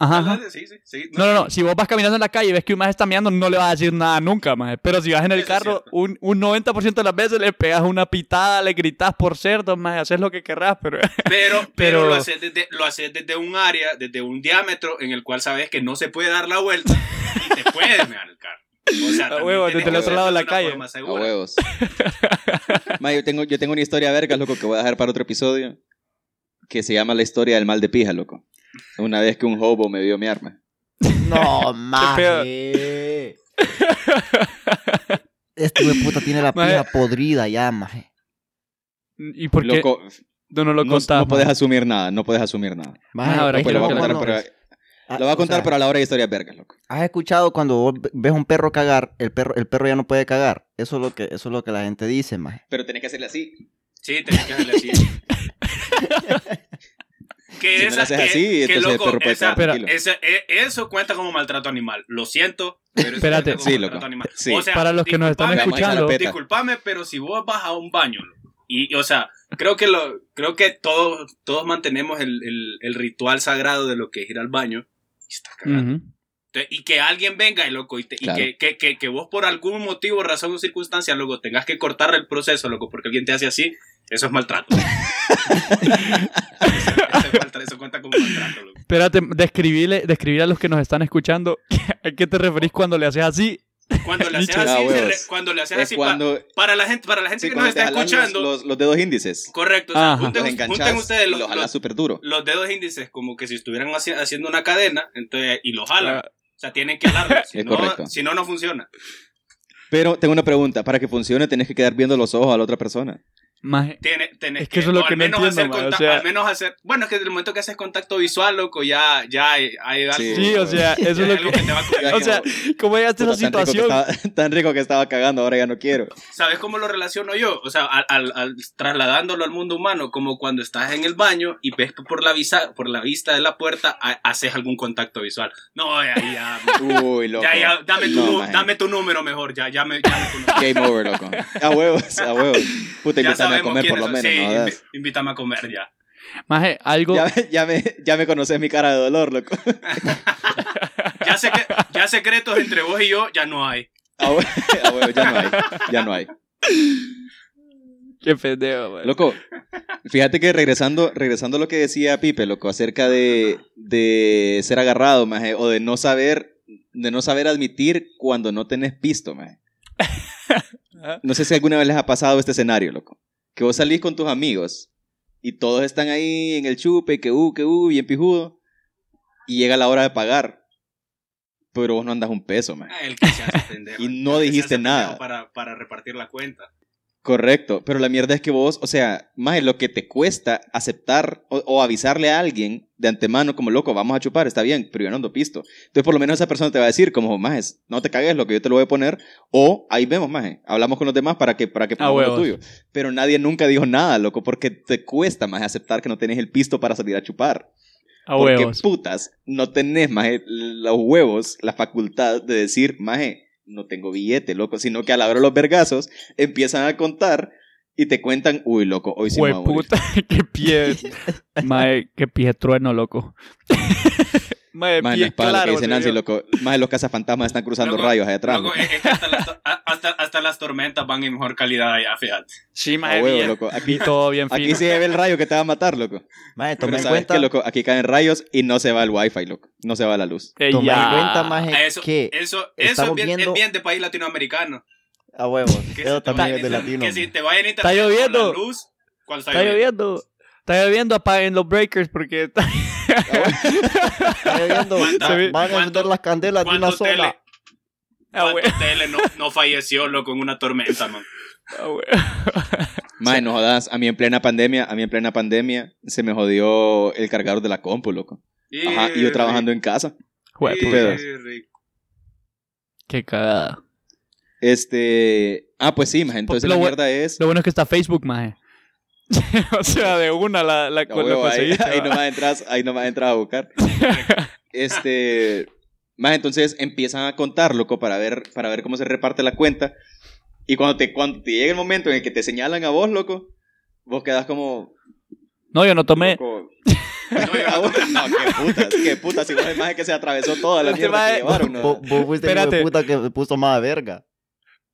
Ajá, Dale, ajá. dale, sí, sí, sí. No, no, no. Si vos vas caminando en la calle y ves que un maje está meando, no le vas a decir nada nunca, maje. Pero si vas en el Eso carro, un, un 90% de las veces le pegas una pitada, le gritas por cerdo, maje. Haces lo que querrás, pero... Pero, pero, Pero- lo, haces desde, lo haces desde un área, desde un diámetro en el cual sabes que no se puede dar la vuelta y te puedes mear el carro. O sea, A también huevo, tienes desde el otro lado de la calle. A huevos. Ma, yo, tengo, yo tengo una historia verga, loco, que voy a dejar para otro episodio. Que se llama La historia del mal de pija, loco. Una vez que un hobo me vio mi arma. No, maje. Este de puta tiene la Maje. pija podrida ya, maje. ¿Y por qué Loco, no lo no, contás, no puedes maje? asumir nada, no puedes asumir nada. Maje, ahora es Pues que lo voy a contar, pero, Ah, lo voy a o contar, sea, pero a la hora de historias vergas, loco. ¿Has escuchado cuando vos ves un perro cagar, el perro, el perro ya no puede cagar? Eso es lo que, eso es lo que la gente dice, maje. Pero tenés que hacerle así. Sí, tenés que hacerle así. que Si no esa, haces que- así, que entonces loco, perro puede esa- esa- e- eso cuenta como maltrato animal. Lo siento, pero Espérate. como Sí, maltrato loco. animal. Sí. O sea, Para los que nos están disculpame, escuchando. Disculpame, pero si vos vas a un baño y, y, o sea, creo que lo, creo que todos, todos mantenemos el, el, el ritual sagrado de lo que es ir al baño. Y estás cagando. Ujú. Te- Y que alguien venga y loco, y, te- y Claro. que, que, que, que vos por algún motivo, razón o circunstancia, luego tengas que cortar el proceso, loco, porque alguien te hace así, eso es maltrato. eso, eso es maltrato, eso cuenta como maltrato, loco. Espérate, describirle, describir a los que nos están escuchando a qué te referís cuando le haces así. Cuando le haces así, Ah, re- cuando le haces Es así, pa- cuando, para la gente, para la gente sí, que nos está los, escuchando, los, los dedos índices. correcto, o sea, junten, ustedes los, los jalas los- súper duro. los dedos índices como que si estuvieran haci- haciendo una cadena, entonces, y los jalan. Ah, O sea, tienen que jalarlos. Si, Es no, correcto. si no, no funciona. Pero tengo una pregunta. Para que funcione, tenés que quedar viendo los ojos a la otra persona. Maje, Tiene, tenés Es que eso es lo que no entiendo, hacer man, o sea- al menos hacer, bueno, es que desde el momento que haces contacto visual, loco, ya, ya hay, hay algo. Sí. O sea, eso es lo algo que... te va a- O sea, ¿cómo llegaste a esa tan, rico que situación? estaba, tan rico que estaba cagando, ahora ya no quiero. ¿Sabes cómo lo relaciono yo? O sea, al, al- al- trasladándolo al mundo humano, como cuando estás en el baño y ves por la, visa, por la vista de la puerta, ha- haces algún contacto visual. No, ya, ya, Uy, loco. ya, ya, dame tu, No, dame tu número mejor, ya, ya me, ya me. Game over, loco. A huevos, a huevos. Puta, Ya invítame a comer por lo son. menos, Sí, no invítame a comer ya. Maje, algo... Ya, me- ya, me, ya me conoces mi cara de dolor, loco. Ya, sé que, ya secretos entre vos y yo ya no hay. A huevos, a huevos, ya no hay. Ya no hay. Qué pendejo, maje. Loco, fíjate que regresando, regresando a lo que decía Pipe, loco, acerca de, de ser agarrado, maje, o de no saber, de no saber admitir cuando no tenés pisto, maje. No sé si alguna vez les ha pasado este escenario, loco. Que vos salís con tus amigos y todos están ahí en el chupe, que uh, que uh, bien pijudo, y llega la hora de pagar. Pero vos no andas un peso, maje. Ah, El que se hace pendejo. Y no dijiste nada. Para, para repartir la cuenta. Correcto, pero la mierda es que vos, o sea, más lo que te cuesta aceptar o, o avisarle a alguien de antemano como loco, vamos a chupar, está bien, pero yo no ando pisto. Entonces por lo menos esa persona te va a decir como, majes, no te cagues lo que yo te lo voy a poner, o ahí vemos, maje, hablamos con los demás para que, para que Ah, pongamos lo tuyo. Pero nadie nunca dijo nada, loco, porque te cuesta más aceptar que no tenés el pisto para salir a chupar. A porque huevos. putas, no tenés, maje, los huevos, la facultad de decir, maje, no tengo billete, loco, sino que a la hora de los vergazos empiezan a contar y te cuentan, uy, loco, hoy sí me voy a morir. Hueputa, qué pie. Mae, qué pie trueno, loco. Mae, Más en pie claro. lo que dice Nancy, loco. Más de los cazafantasmas están cruzando Loco, rayos allá atrás. Loco, es que hasta, las, hasta, hasta las tormentas van en mejor calidad allá, fíjate. Sí, A mae, huevo, bien. loco. Aquí, todo bien aquí fino. sí se ve el rayo que te va a matar, loco. Pero toma en cuenta, que, loco, aquí caen rayos y no se va el wifi, loco. No se va la luz. Eh, toma ya. en cuenta, maje, Ah, Eso, que eso, eso es, estamos bien, viendo- es bien de país latinoamericano. a huevos, eso también es de latino. Que si te vayan a Está internet con lloviendo. la luz, ¿cuál está, Está lloviendo? lloviendo. Está lloviendo, apaguen los breakers porque está... Está lloviendo, ¿Cuánta- va- van a encender las candelas de una ¿Cuánto tele, sola. Ah, tele no, no falleció, loco, en una tormenta, man? Ah, no jodas. A mí en plena pandemia, a mí en plena pandemia, se me jodió el cargador de la compu, loco. Ajá, y yo trabajando en casa. Pedos. Qué cagada. Este. Ah, pues sí, maje. Entonces Lo la mierda es. Lo bueno es que está Facebook, maje. o sea, de una la, la, A la huevo, ahí, ahí va. nomás entras, ahí nomás entras a buscar. este. Más entonces empiezan a contar, loco, para ver, para ver cómo se reparte la cuenta. Y cuando te, cuando te llega el momento en el que te señalan a vos, loco, vos quedas como. No, yo no tomé. loco, No, Ah, no- No, qué putas, qué putas. Si vos el maje que se atravesó toda la Este mierda que llevaron, ¿no? Vos vos fuiste el puta que puso más verga.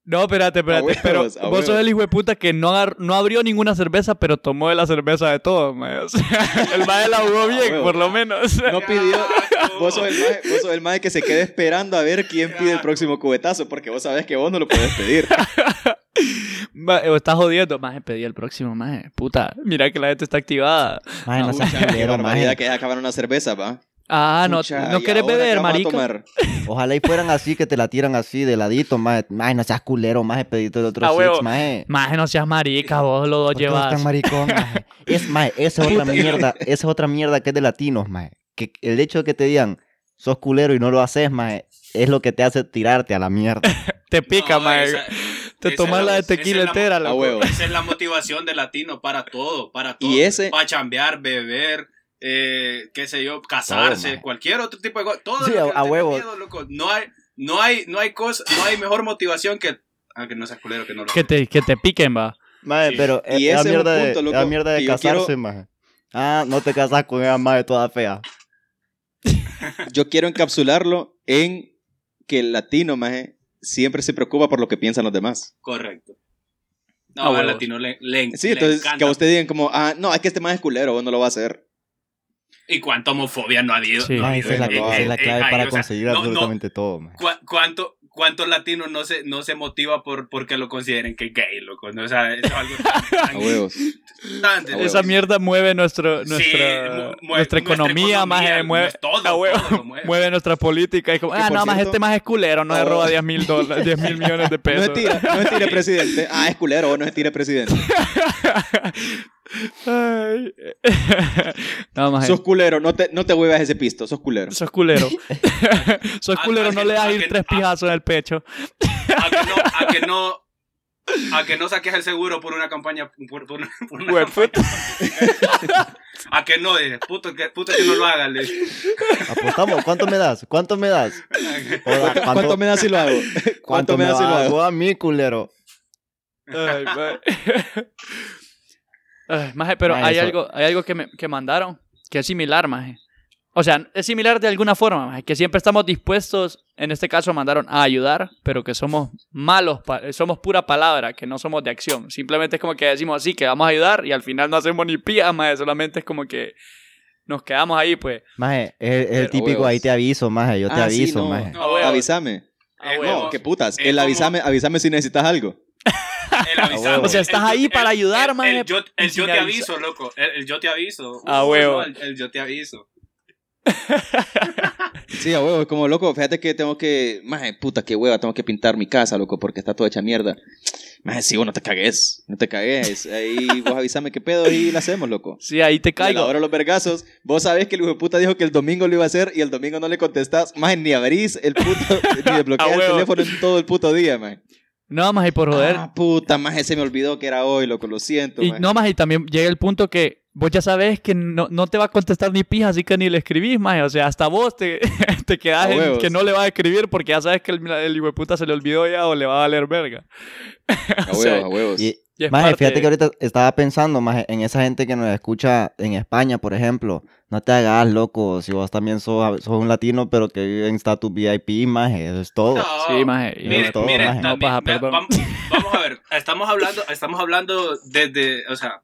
No, espérate, espérate. pero vos sos el hijo de puta que no, agar- no abrió ninguna cerveza, pero tomó de la cerveza de todos, mae. O sea, el mae la jugó bien, huevos. por lo menos. No pidió. Vos sos, el maje, vos sos el maje que se queda esperando a ver quién pide el próximo cubetazo, porque vos sabés que vos no lo podés pedir. O estás jodiendo. Maje, pedí el próximo, maje. Puta, mira que la gente está activada. Maje, no seas Pucha, qué culero, barbaridad maje. que es acabar una cerveza, va. Ah, no, Pucha, no ¿y querés ahora qué beber, marica. Ojalá y fueran así, que te la tiran así de ladito, maje. Maje, no seas culero, maje, pediste de otro Ah, six, maje. Maje, no seas marica, vos lo dos ¿Por qué vos llevas. tan maricón, maje? Es, maje, esa es otra mierda, esa es otra mierda que es de latinos, maje. Que el hecho de que te digan, sos culero y no lo haces, maje, es lo que te hace tirarte a la mierda. Te pica, No, maje. esa- Te tomas la de tequila es la- entera, A loco. huevo. Esa es la motivación del latino para todo, para todo. Y ese- Para chambear, beber, eh, qué sé yo, casarse, cualquier otro tipo de cosa. Todo Sí, lo a- que a huevo. miedo, loco. No hay, no hay, no hay cosa, no hay mejor motivación que. Ah, que no seas culero, que no lo Que te, que te piquen, va. Maje, Sí. pero Y la ese es un mierda, punto, de, loco, la mierda de casarse, quiero- maje. Ah, no te casas con esa maje toda fea. Yo quiero encapsularlo en que el latino, maje, siempre se preocupa por lo que piensan los demás. Correcto. Ah, No, al huevos. latino le, le, Sí, le entonces encanta. que a usted digan como, ah, no, es que este maje es culero, vos no lo va a hacer. ¿Y cuánta homofobia no ha habido? Sí. no ha Maje, habido esa es la, esa es la clave ahí, para o sea, conseguir no- no, absolutamente todo. ¿Cu- ¿Cuánto, ¿Cuántos latinos no se, no se motiva por porque lo consideren que gay, loco? ¿no? O sea, es algo tan, A tan huevos. A Esa huevos. mierda mueve nuestro, Sí, nuestra, mu- mueve nuestra economía, más economía, mueve, todo, a huevo, todo mueve. mueve nuestra política. Y como, ah, no, más este más es culero, no se Oh. roba 10 mil dólares, 10 mil millones de No pesos. es tira, no es tire presidente. Ah, es culero, vos no es tire presidente. Ay. no, más Sos culero, no te, no te huevas ese pisto, sos culero. sos culero. sos culero, a no le das ir que- tres a- pijazos en el pecho. A que no, a que no, a que no saques el seguro por una campaña, por, por una, por una campaña. A que no, dice, puto que, puto que no lo hagas. Apostamos, ¿cuánto me das? ¿Cuánto me das? Joda, ¿Cuánto, cuánto me da si lo hago? ¿Cuánto me da si lo hago? a mí, culero? Ay, Ay, maje, pero Maje, hay eso- algo, hay algo que me que mandaron que es similar, maje. O sea, es similar de alguna forma, maje, que siempre estamos dispuestos, en este caso mandaron a ayudar, pero que somos malos, pa- somos pura palabra, que no somos de acción. Simplemente es como que decimos así, que vamos a ayudar y al final no hacemos ni pía, maje, solamente es como que nos quedamos ahí, pues. Maje, es, es el típico, huevos. ahí te avíso, maje, yo te Ah, sí, aviso, no. maje. No. Avísame. A Eh. No, qué putas. El como- avísame, avísame si necesitas algo. El avisado. huevo. O sea, estás El- ahí el- para ayudar, el- maje, El, yo, el yo te aviso, loco. El, el yo te aviso. Ah, huevo. no, el, el yo te aviso. Sí, a huevo, es como loco. Fíjate que tengo que. Maje, puta, qué hueva, tengo que pintar mi casa, loco, porque está toda hecha mierda. Maje, sí, vos no te cagues. No te cagues. Ahí vos avísame qué pedo y la hacemos, loco. Sí, ahí te caigo. hora de los vergazos, vos sabés que el hijo de puta dijo que el domingo lo iba a hacer y el domingo no le contestás. Maje, ni abrís el puto. ni desbloqueas A el teléfono en todo el puto día, maje. No, maje, por joder. Ah, puta, maje, se me olvidó que era hoy, loco, lo siento. Y maje. no, más, y también llega el punto que vos ya sabes que no, no te va a contestar ni pija, así que ni le escribís, más. O sea, hasta vos te, te quedás en que no le vas a escribir porque ya sabes que el, el hijo de puta se le olvidó ya o le va a valer verga. A o sea, huevos, a huevos. Y, Y maje, parte- fíjate que ahorita estaba pensando, maje, en esa gente que nos escucha en España, por ejemplo. No te hagas loco, si vos también sos, sos un latino, pero que vive en status VIP, maje, eso es todo. No, Sí, maje. y- Mire, todo, mire, maje. No, paja, vea, vamos, vamos a ver, estamos hablando, estamos hablando desde, o sea,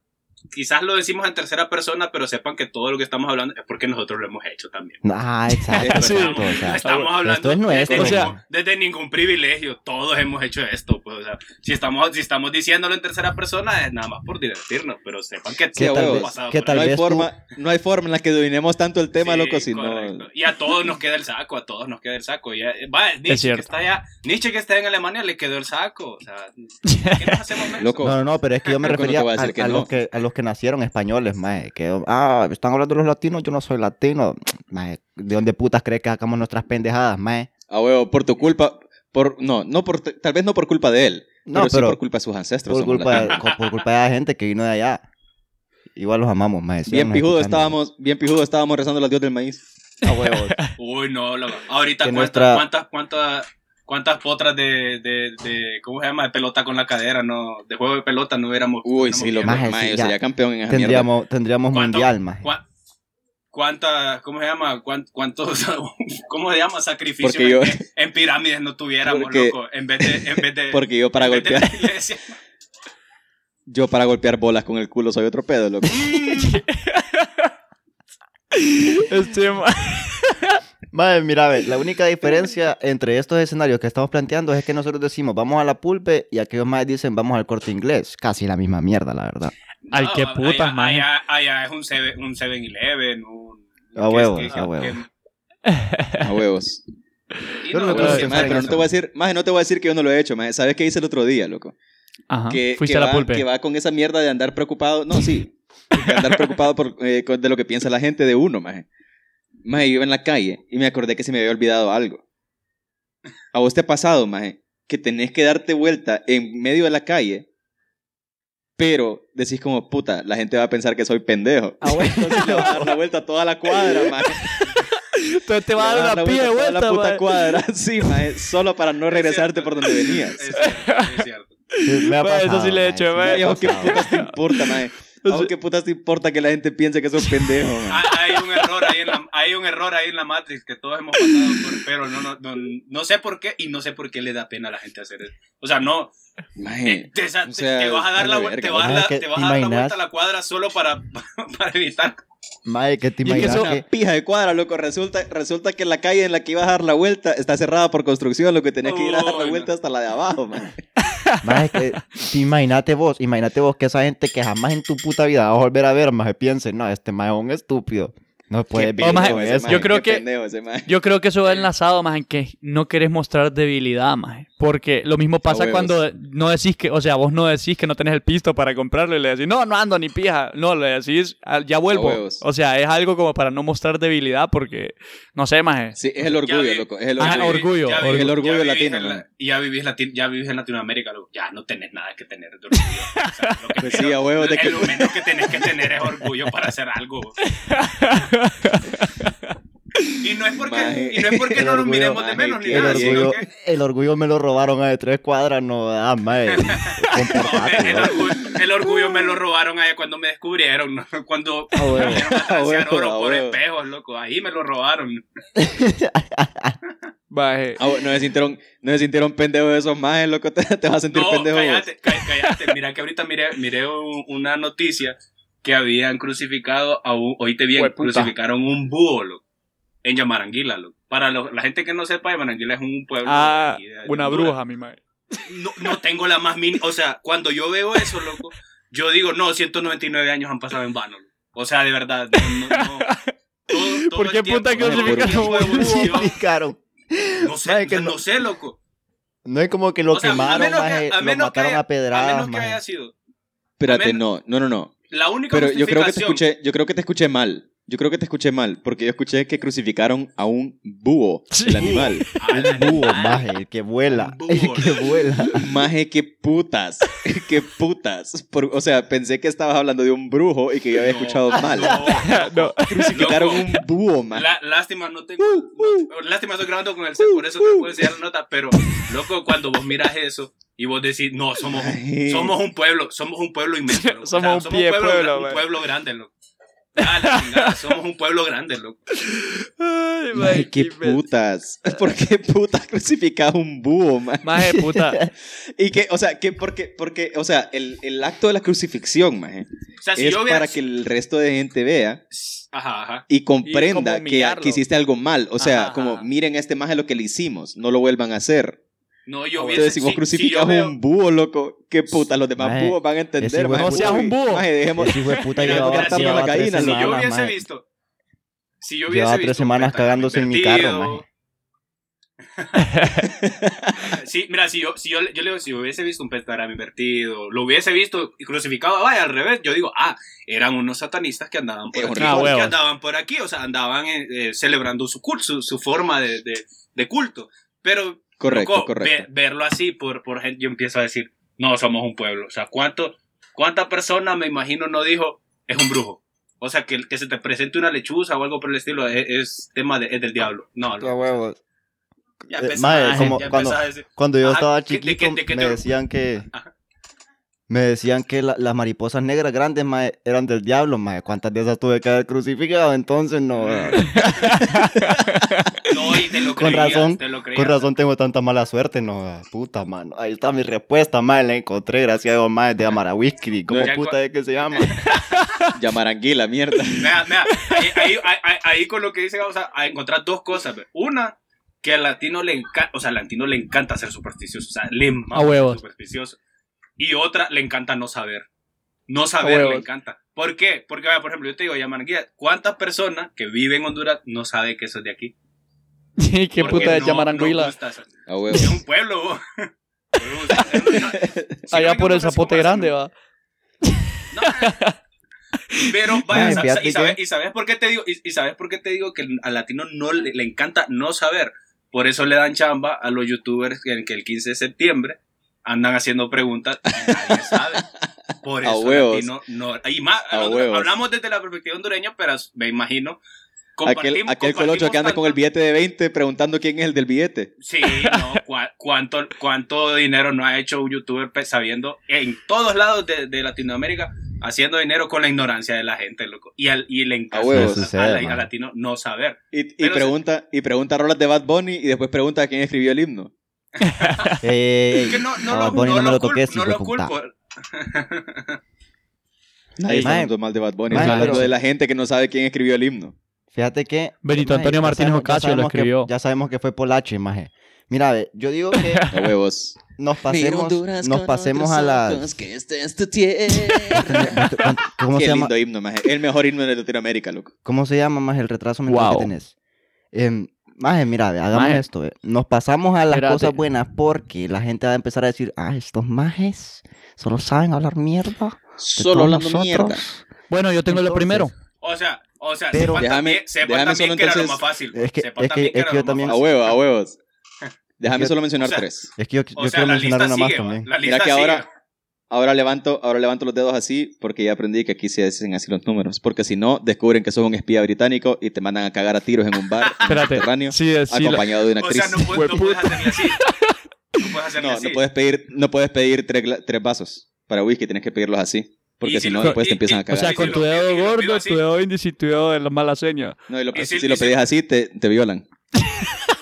quizás lo decimos en tercera persona, pero sepan que todo lo que estamos hablando es porque nosotros lo hemos hecho también. Ah, exacto, Sí. o sea, estamos hablando esto es nuestro, desde, o sea- ningún, desde ningún privilegio, todos hemos hecho esto, pues, o sea, si estamos, si estamos diciéndolo en tercera persona es nada más por divertirnos, pero sepan que a huevo. hemos pasado ¿Qué por tal no, hay vez tú- forma, no hay forma en la que dominemos tanto el tema, Sí, loco, si no... correcto. Y a todos nos queda el saco, a todos nos queda el saco. Y, eh, va, Nietzsche cierto. que está allá, Nietzsche que está en Alemania le quedó el saco. O sea, ¿qué nos hacemos menos? Loco. No, no, no, pero es que yo me que no refería a a, decir que a no. los que, a los que nacieron españoles, maje. Que, ah, están hablando los latinos, yo no soy latino. Maje, ¿de dónde putas crees que sacamos nuestras pendejadas, maje? A huevo, por tu culpa, por, no, no por, tal vez no por culpa de él, No, pero, sí por culpa de sus ancestros. por culpa, de, por culpa de la gente que vino de allá. Igual los amamos, maje. Bien pijudo estábamos, bien pijudo estábamos rezando al dios del maíz. A huevos. Uy, no, loco. ahorita cuántas, nuestra- cuántas, cuántas, cuántas potras de, de, de, ¿cómo se llama? De pelota con la cadera, no, de juego de pelota no hubiéramos. Uy, no sí, lo más, ya. sería campeón en esa mierda. tendríamos tendríamos ¿Cuánto- mundial, maje. ¿Cuá- cuánta, ¿cómo se llama? Cuán- ¿Cuántos, cómo se llama? Sacrificios Porque yo- en, en pirámides no tuviéramos, Porque- loco. En vez de, en vez de, Porque yo para golpear, iglesia. yo para golpear bolas con el culo soy otro pedo, loco. Este ma- Madre, mira, a ver, la única diferencia entre estos escenarios que estamos planteando es que nosotros decimos vamos a la pulpe y aquellos más dicen vamos al corte inglés. Casi la misma mierda, la verdad. Ay, qué allá- putas, maje. allá, allá es un 7 un 7-Eleven, un... A que- huevos, que- a huevos. que- A huevos. Yo no no, Pero, maje, no te voy a decir, maje, no te voy a decir que yo no lo he hecho, maje. ¿Sabes qué hice el otro día, loco? Ajá. que, Fuiste que a la va, pulpe. que va con esa mierda de andar preocupado. No, sí. De andar preocupado por, eh, de lo que piensa la gente de uno, maje. Maje, yo iba en la calle y me acordé que se me había olvidado algo. ¿A vos te ha pasado, maje? Que tenés que darte vuelta en medio de la calle, pero decís como, puta, la gente va a pensar que soy pendejo. Ah, bueno. Entonces le vas a dar la vuelta a toda la cuadra, maje. Entonces te va a dar una pija de a toda vuelta, la puta cuadra. Sí, maje. Solo para no Es regresarte por donde venías. Es cierto, es cierto. Me ha Bueno, eso pasado, sí le he mae, hecho, me ha mae. Ay, ¿a vos ¿Qué pasado. putas te importa, maje? ¿A vos qué putas te importa que la gente piense que sos pendejo? Ah, Hay un error ahí en la, hay un error ahí en la Matrix que todos hemos pasado por, pero no, no, no, no sé por qué y no sé por qué le da pena a la gente hacer eso. O sea, no, Maje, te, te- o sea, te vas a dar la, verga, te vas a dar- que te vas te a dar la imaginas- vuelta a la cuadra solo para, para evitar. Mae, que te Y es que imaginas eso- que... Una pija de cuadra, loco. Resulta, resulta que la calle en la que ibas a dar la vuelta está cerrada por construcción, lo que tenés que ir a dar la vuelta hasta la de abajo, te imagínate vos, imagínate vos que esa gente que jamás en tu puta vida vas a volver a ver, más piense, no, este mae es un estúpido. No puedes vivir maje, con eso. Yo creo que- pendejo. Yo creo que eso va enlazado más en que no querés mostrar debilidad, más. Porque lo mismo pasa cuando no decís que, o sea, vos no decís que no tenés el pisto para comprarlo y le decís, no, no ando ni pija. No, le decís, "Ah, ya vuelvo. O sea, es algo como para no mostrar debilidad porque, no sé, más. Sí, es el orgullo, vi- loco. Es el orgullo. orgullo, ya orgullo. vi- El orgullo latino, en la- ya vivís, Lati- ya vivís en Latinoamérica, loco. ya no tenés nada que tener de orgullo. O sea, lo que Pues sí, a huevo de que- Lo menos que tenés que tener es orgullo para hacer algo. Y no es porque, Maje. y no, es porque El no nos orgullo, miremos de maje, menos ni El nada, sino orgullo, que el orgullo me lo robaron a de tres cuadras, no da, mae. El, orgullo, el orgullo me lo robaron allá cuando me descubrieron, ¿no? cuando A huevo. me A huevo, oro a por espejos, loco. Ahí me lo robaron. Maje. Ah, bueno, no se sintieron, no se sintieron pendejos esos majes, loco. Te, te vas a sentir No, pendejo. cállate, cá- cállate. Mira que ahorita miré, miré un- una noticia que habían crucificado a un, oíste bien, Hueputa. crucificaron un búho, loco, en Yamaranguila, loco. Para lo- la gente que no sepa, Yamaranguila es un pueblo. Ah, de de- una Honduras. bruja, mi madre. No, no tengo la más mínima. O sea, cuando yo veo eso, loco, yo digo, no, 199 años han pasado en vano. loco. O sea, de verdad, no, no, no. Todo- todo ¿Por qué puta crucificaron tiempo a un búho? evolución. Crucificaron. No sé, que no, no- sé, loco. No es como que lo O sea, a quemaron, menos que- maje, a lo menos que mataron haya- a A pedradas, menos que haya sido. Espérate, no, no, no, no. La única Pero yo creo que te escuché, yo creo que te escuché mal. Yo creo que te escuché mal, porque yo escuché que crucificaron a un búho, Sí. el animal. Ah, Un búho, maje, el que vuela. El búho. que vuela. Maje, qué putas, qué putas. Por- o sea, pensé que estabas hablando de un brujo y que yo había no, escuchado mal. No. Crucificaron Loco. un búho, maje. La- lástima, no tengo. no- lástima, estoy grabando con el set, por eso no puedo enseñar la nota. Pero, loco, cuando vos miras eso y vos decís, no, somos un, somos un pueblo, somos un pueblo inmenso. loco. Somos un pie de pueblo, pueblo, un man. pueblo grande, loco. Ah, chingada, somos un pueblo grande, loco. Ay, Maje, qué putas. ¿Por qué putas crucificas un búho, maje? Maje, puta. Y que, o sea, que porque, porque, o sea, el, el acto de la crucifixión, maje, O sea, si es yo para que el resto de gente vea Ajá, ajá. y comprenda que, que hiciste algo mal. O sea, Ajá, como ajá. miren a este maje lo que le hicimos, no lo vuelvan a hacer. No, yo hubiese. Entonces, si vos si- si crucificas yo veo- un búho, loco, qué puta, los demás Maje, búhos van a entender. maje. No seas un búho. Maje, dejemos, Ese hijo de puta llevaba, si yo- llevaba tres gallina, Si yo semanas, hubiese maje. visto. Si yo hubiese Llevaba visto. tres semanas cagándose en mi carro, maje. Sí, mira, si yo, si yo, yo le digo, si hubiese visto un pentagrama invertido, lo hubiese visto y crucificado, vaya, al revés, yo digo, ah, eran unos satanistas que andaban por aquí, Ah, que andaban por aquí, o sea, andaban eh, eh, celebrando su culto, su, su forma de, de, de culto. Pero, Correcto, loco, correcto. ve- verlo así, por, por yo empiezo a decir, no, somos un pueblo. O sea, ¿cuánto, ¿cuánta persona, me imagino, no dijo, es un brujo? O sea, que, que se te presente una lechuza o algo por el estilo es, es tema de, es del diablo. No, no. huevo. Ya Eh, como ya cuando- a decir, Cuando yo Ajá, estaba ¿de de chiquito, qué- de qué me decían que... Ajá. Me decían que la- las mariposas negras grandes eran del diablo, maje. ¿Cuántas de esas tuve que haber crucificado? Entonces no. No, y te lo Con creías, razón, te lo creías. Con razón tengo tanta mala suerte, no. Puta, mano. Ahí está mi respuesta, maje. La encontré, gracias a Dios, maje, de Amarawisky. ¿Cómo Ya puta es que se llama? Llamar anguila, mierda. Vea, vea, ahí, ahí, ahí- ahí con lo que dice, vamos a, a encontrar dos cosas. Una, que al latino le encanta, o sea, al latino le encanta ser supersticioso, o sea, le mama A huevos. ser supersticioso. Y otra, le encanta no saber. No saber le encanta. ¿Por qué? Porque, por ejemplo, yo te digo, llaman aquí, ¿cuántas personas que viven en Honduras no saben que eso es de aquí? Sí, qué Porque puta es no- llamar no anguila. gusta eso. A huevo. Es un pueblo. vos. Si Allá no, por no el sé zapote grande, va. No, pero vaya, Ay, sa- fíjate y, sabes, que- y sabes por qué te digo, y, y sabes por qué te digo que al latino no le, le encanta no saber. Por eso le dan chamba a los youtubers que, que el 15 de septiembre andan haciendo preguntas y nadie sabe. Por A eso huevos. latino no. Y más, A nosotros huevos. hablamos desde la perspectiva hondureña, pero me imagino. Aquel, compartimos- aquel colocho que anda con el billete de 20 preguntando quién es el del billete. Sí, no, cuánto, cuánto dinero no ha hecho un youtuber pe- sabiendo en todos lados de, de Latinoamérica haciendo dinero con la ignorancia de la gente, loco. Y, al, y le encanta a- Sucede, a al latino no saber. Y, pregunta, y pregunta rolas de Bad Bunny y después pregunta quién escribió el himno. Ey, Es que no, lo, Bunny no no me lo culpo, toques, no lo culpo. Nadie está hablando mal de Bad Bunny, hablando pero- de la gente que no sabe quién escribió el himno. Fíjate que. Benito maje, Antonio Martínez sabemos- Ocasio lo que- escribió. ya sabemos que fue Polache, maje. Mira, yo digo que huevos. nos pasemos, nos pasemos a las. Que este es tu. ¿Cómo Qué se llama? himno, maje. El mejor himno de Latinoamérica, loco. ¿Cómo se llama más el retraso mental Wow. que tenés? Em, maje, mira, hagamos Maje. esto. ve. Nos pasamos a las Espérate. cosas buenas porque la gente va a empezar a decir, ah, estos majes solo saben hablar mierda. Solo hablando nosotros". mierda. Bueno, yo tengo lo Entonces, primero. O sea, o sea, Pero- sepan Déjame- déjame también solo que era lo entonces- más fácil. Es que- Sepan es que- también es que era yo lo también- A huevos, a huevos. Déjame solo mencionar o sea, tres. Es que yo, O yo sea, quiero mencionar una más también. La Mira que sigue. ahora, ahora levanto, ahora levanto los dedos así porque ya aprendí que aquí se hacen así los números. Porque si no, descubren que sos un espía británico y te mandan a cagar a tiros en un bar en un Espérate. subterráneo Sí, sí. la- acompañado de una O actriz. sea, no, puedes- no puedes hacerle así. No puedes hacerle No, así. no puedes pedir, no puedes pedir tres, tres vasos para whisky, tienes que pedirlos así. Porque si si no, lo- después y- te empiezan y- a O cagar. sea, Sí, con tu dedo lo gordo, tu dedo índice y tu dedo de la mala seña. no, y, lo- y si- si lo pedís así, te, te violan.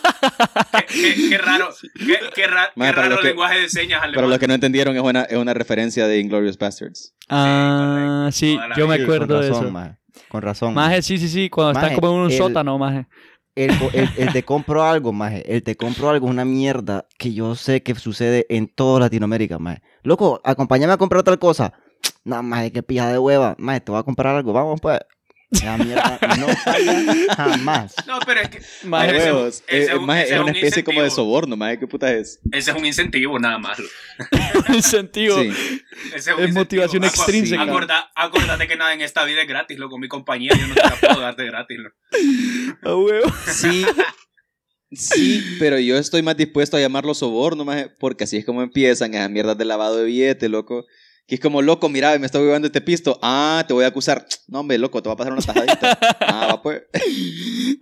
Qué, qué- qué raro, qué, qué ra- Mae, qué para raro que- lenguaje de señas Pero alemán. los que no entendieron es una, es una referencia de Inglorious Bastards. Ah, sí, yo me acuerdo con de razón, eso. maje, Con razón. Maje, sí, sí, sí, cuando Maje, están como en un el- sótano, maje. El, co- el- el te compro algo, maje. El te compro algo es una mierda que yo sé que sucede en toda Latinoamérica, maje. Loco, acompáñame a comprar tal cosa. No, maje, qué pija de hueva. Maje, te voy a comprar algo. Vamos, pues. Esa mierda no falla jamás. No, pero es que ese- huevos. ese Eh, es una un especie como de soborno, maje. ¿Qué puta es? ese es un incentivo nada más. incentivo. Sí. Ese es, un Es incentivo. motivación Acu- extrínseca. Acorda, acordate que nada en esta vida es gratis, loco. Mi compañía yo no te la puedo dar de gratis, loco. A huevo. Sí, sí, pero yo estoy más dispuesto a llamarlo soborno, maje, porque así es como empiezan esas mierdas de lavado de billete, loco. Que es como, loco, mira, me estoy llevando este pisto. Ah, te voy a acusar. No, hombre, loco, te va a pasar una tajadita. Ah, va pues.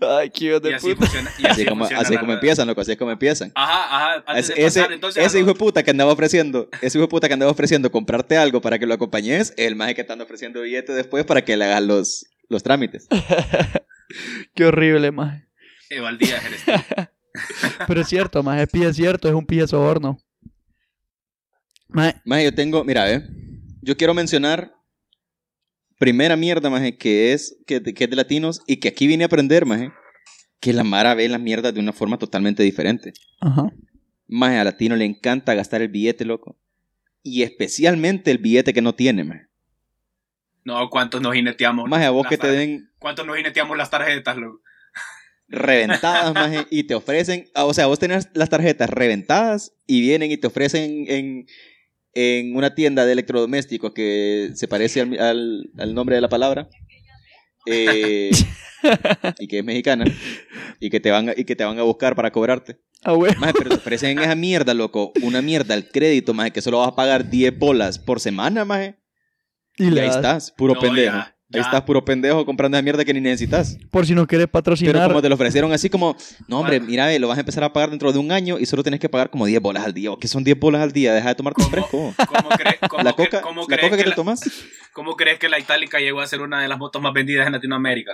Ay, qué hijo Y de así puta. funciona. Y Así como, así es como empiezan, loco, así es como empiezan. Ajá, ajá. Antes Ese, de ese, pasar, entonces, ese a hijo de puta que andaba ofreciendo, ese hijo de puta que andaba ofreciendo comprarte algo para que lo acompañes, es el maje que te anda ofreciendo billete después para que le hagas los, los trámites. Qué horrible, maje. Eval Díaz eres tú. Pero es cierto, maje, es pilla cierto, es un pilla soborno. Maje, Maje, yo tengo, mira, eh. Yo quiero mencionar primera mierda, maje, que es, que, que es de latinos y que aquí vine a aprender, maje, que la Mara ve las mierdas de una forma totalmente diferente. ajá. Maje, a latino le encanta gastar el billete, loco. Y especialmente el billete que no tiene, maje. No, ¿cuántos nos jineteamos? Maje, a vos que te den ¿Cuántos nos jineteamos las tarjetas, loco? reventadas, maje, y te ofrecen, ah, o sea, vos tenés las tarjetas reventadas y vienen y te ofrecen en, en una tienda de electrodomésticos que se parece al, al- al nombre de la palabra eh, y que es mexicana y que te van a, y que te van a buscar para cobrarte. A huevo. Maje, pero te ofrecen esa mierda, loco, una mierda al crédito, maje, que solo vas a pagar 10 bolas por semana, maje. Y ahí das. estás, puro No, pendejo. ya. Ahí estás puro pendejo comprando esa mierda que ni necesitas. Por si querés Pero patrocinar. como te lo ofrecieron así como, no hombre, mira, ve, lo vas a empezar a pagar dentro de un año y solo tenés que pagar como 10 bolas al día. ¿O qué son 10 bolas al día? Deja de tomarte un fresco. ¿Cómo, cre- cómo La cre- coca, cómo la crees coca que, que te la- tomas, ¿Cómo crees que la Itálica llegó a ser una de las motos más vendidas en Latinoamérica?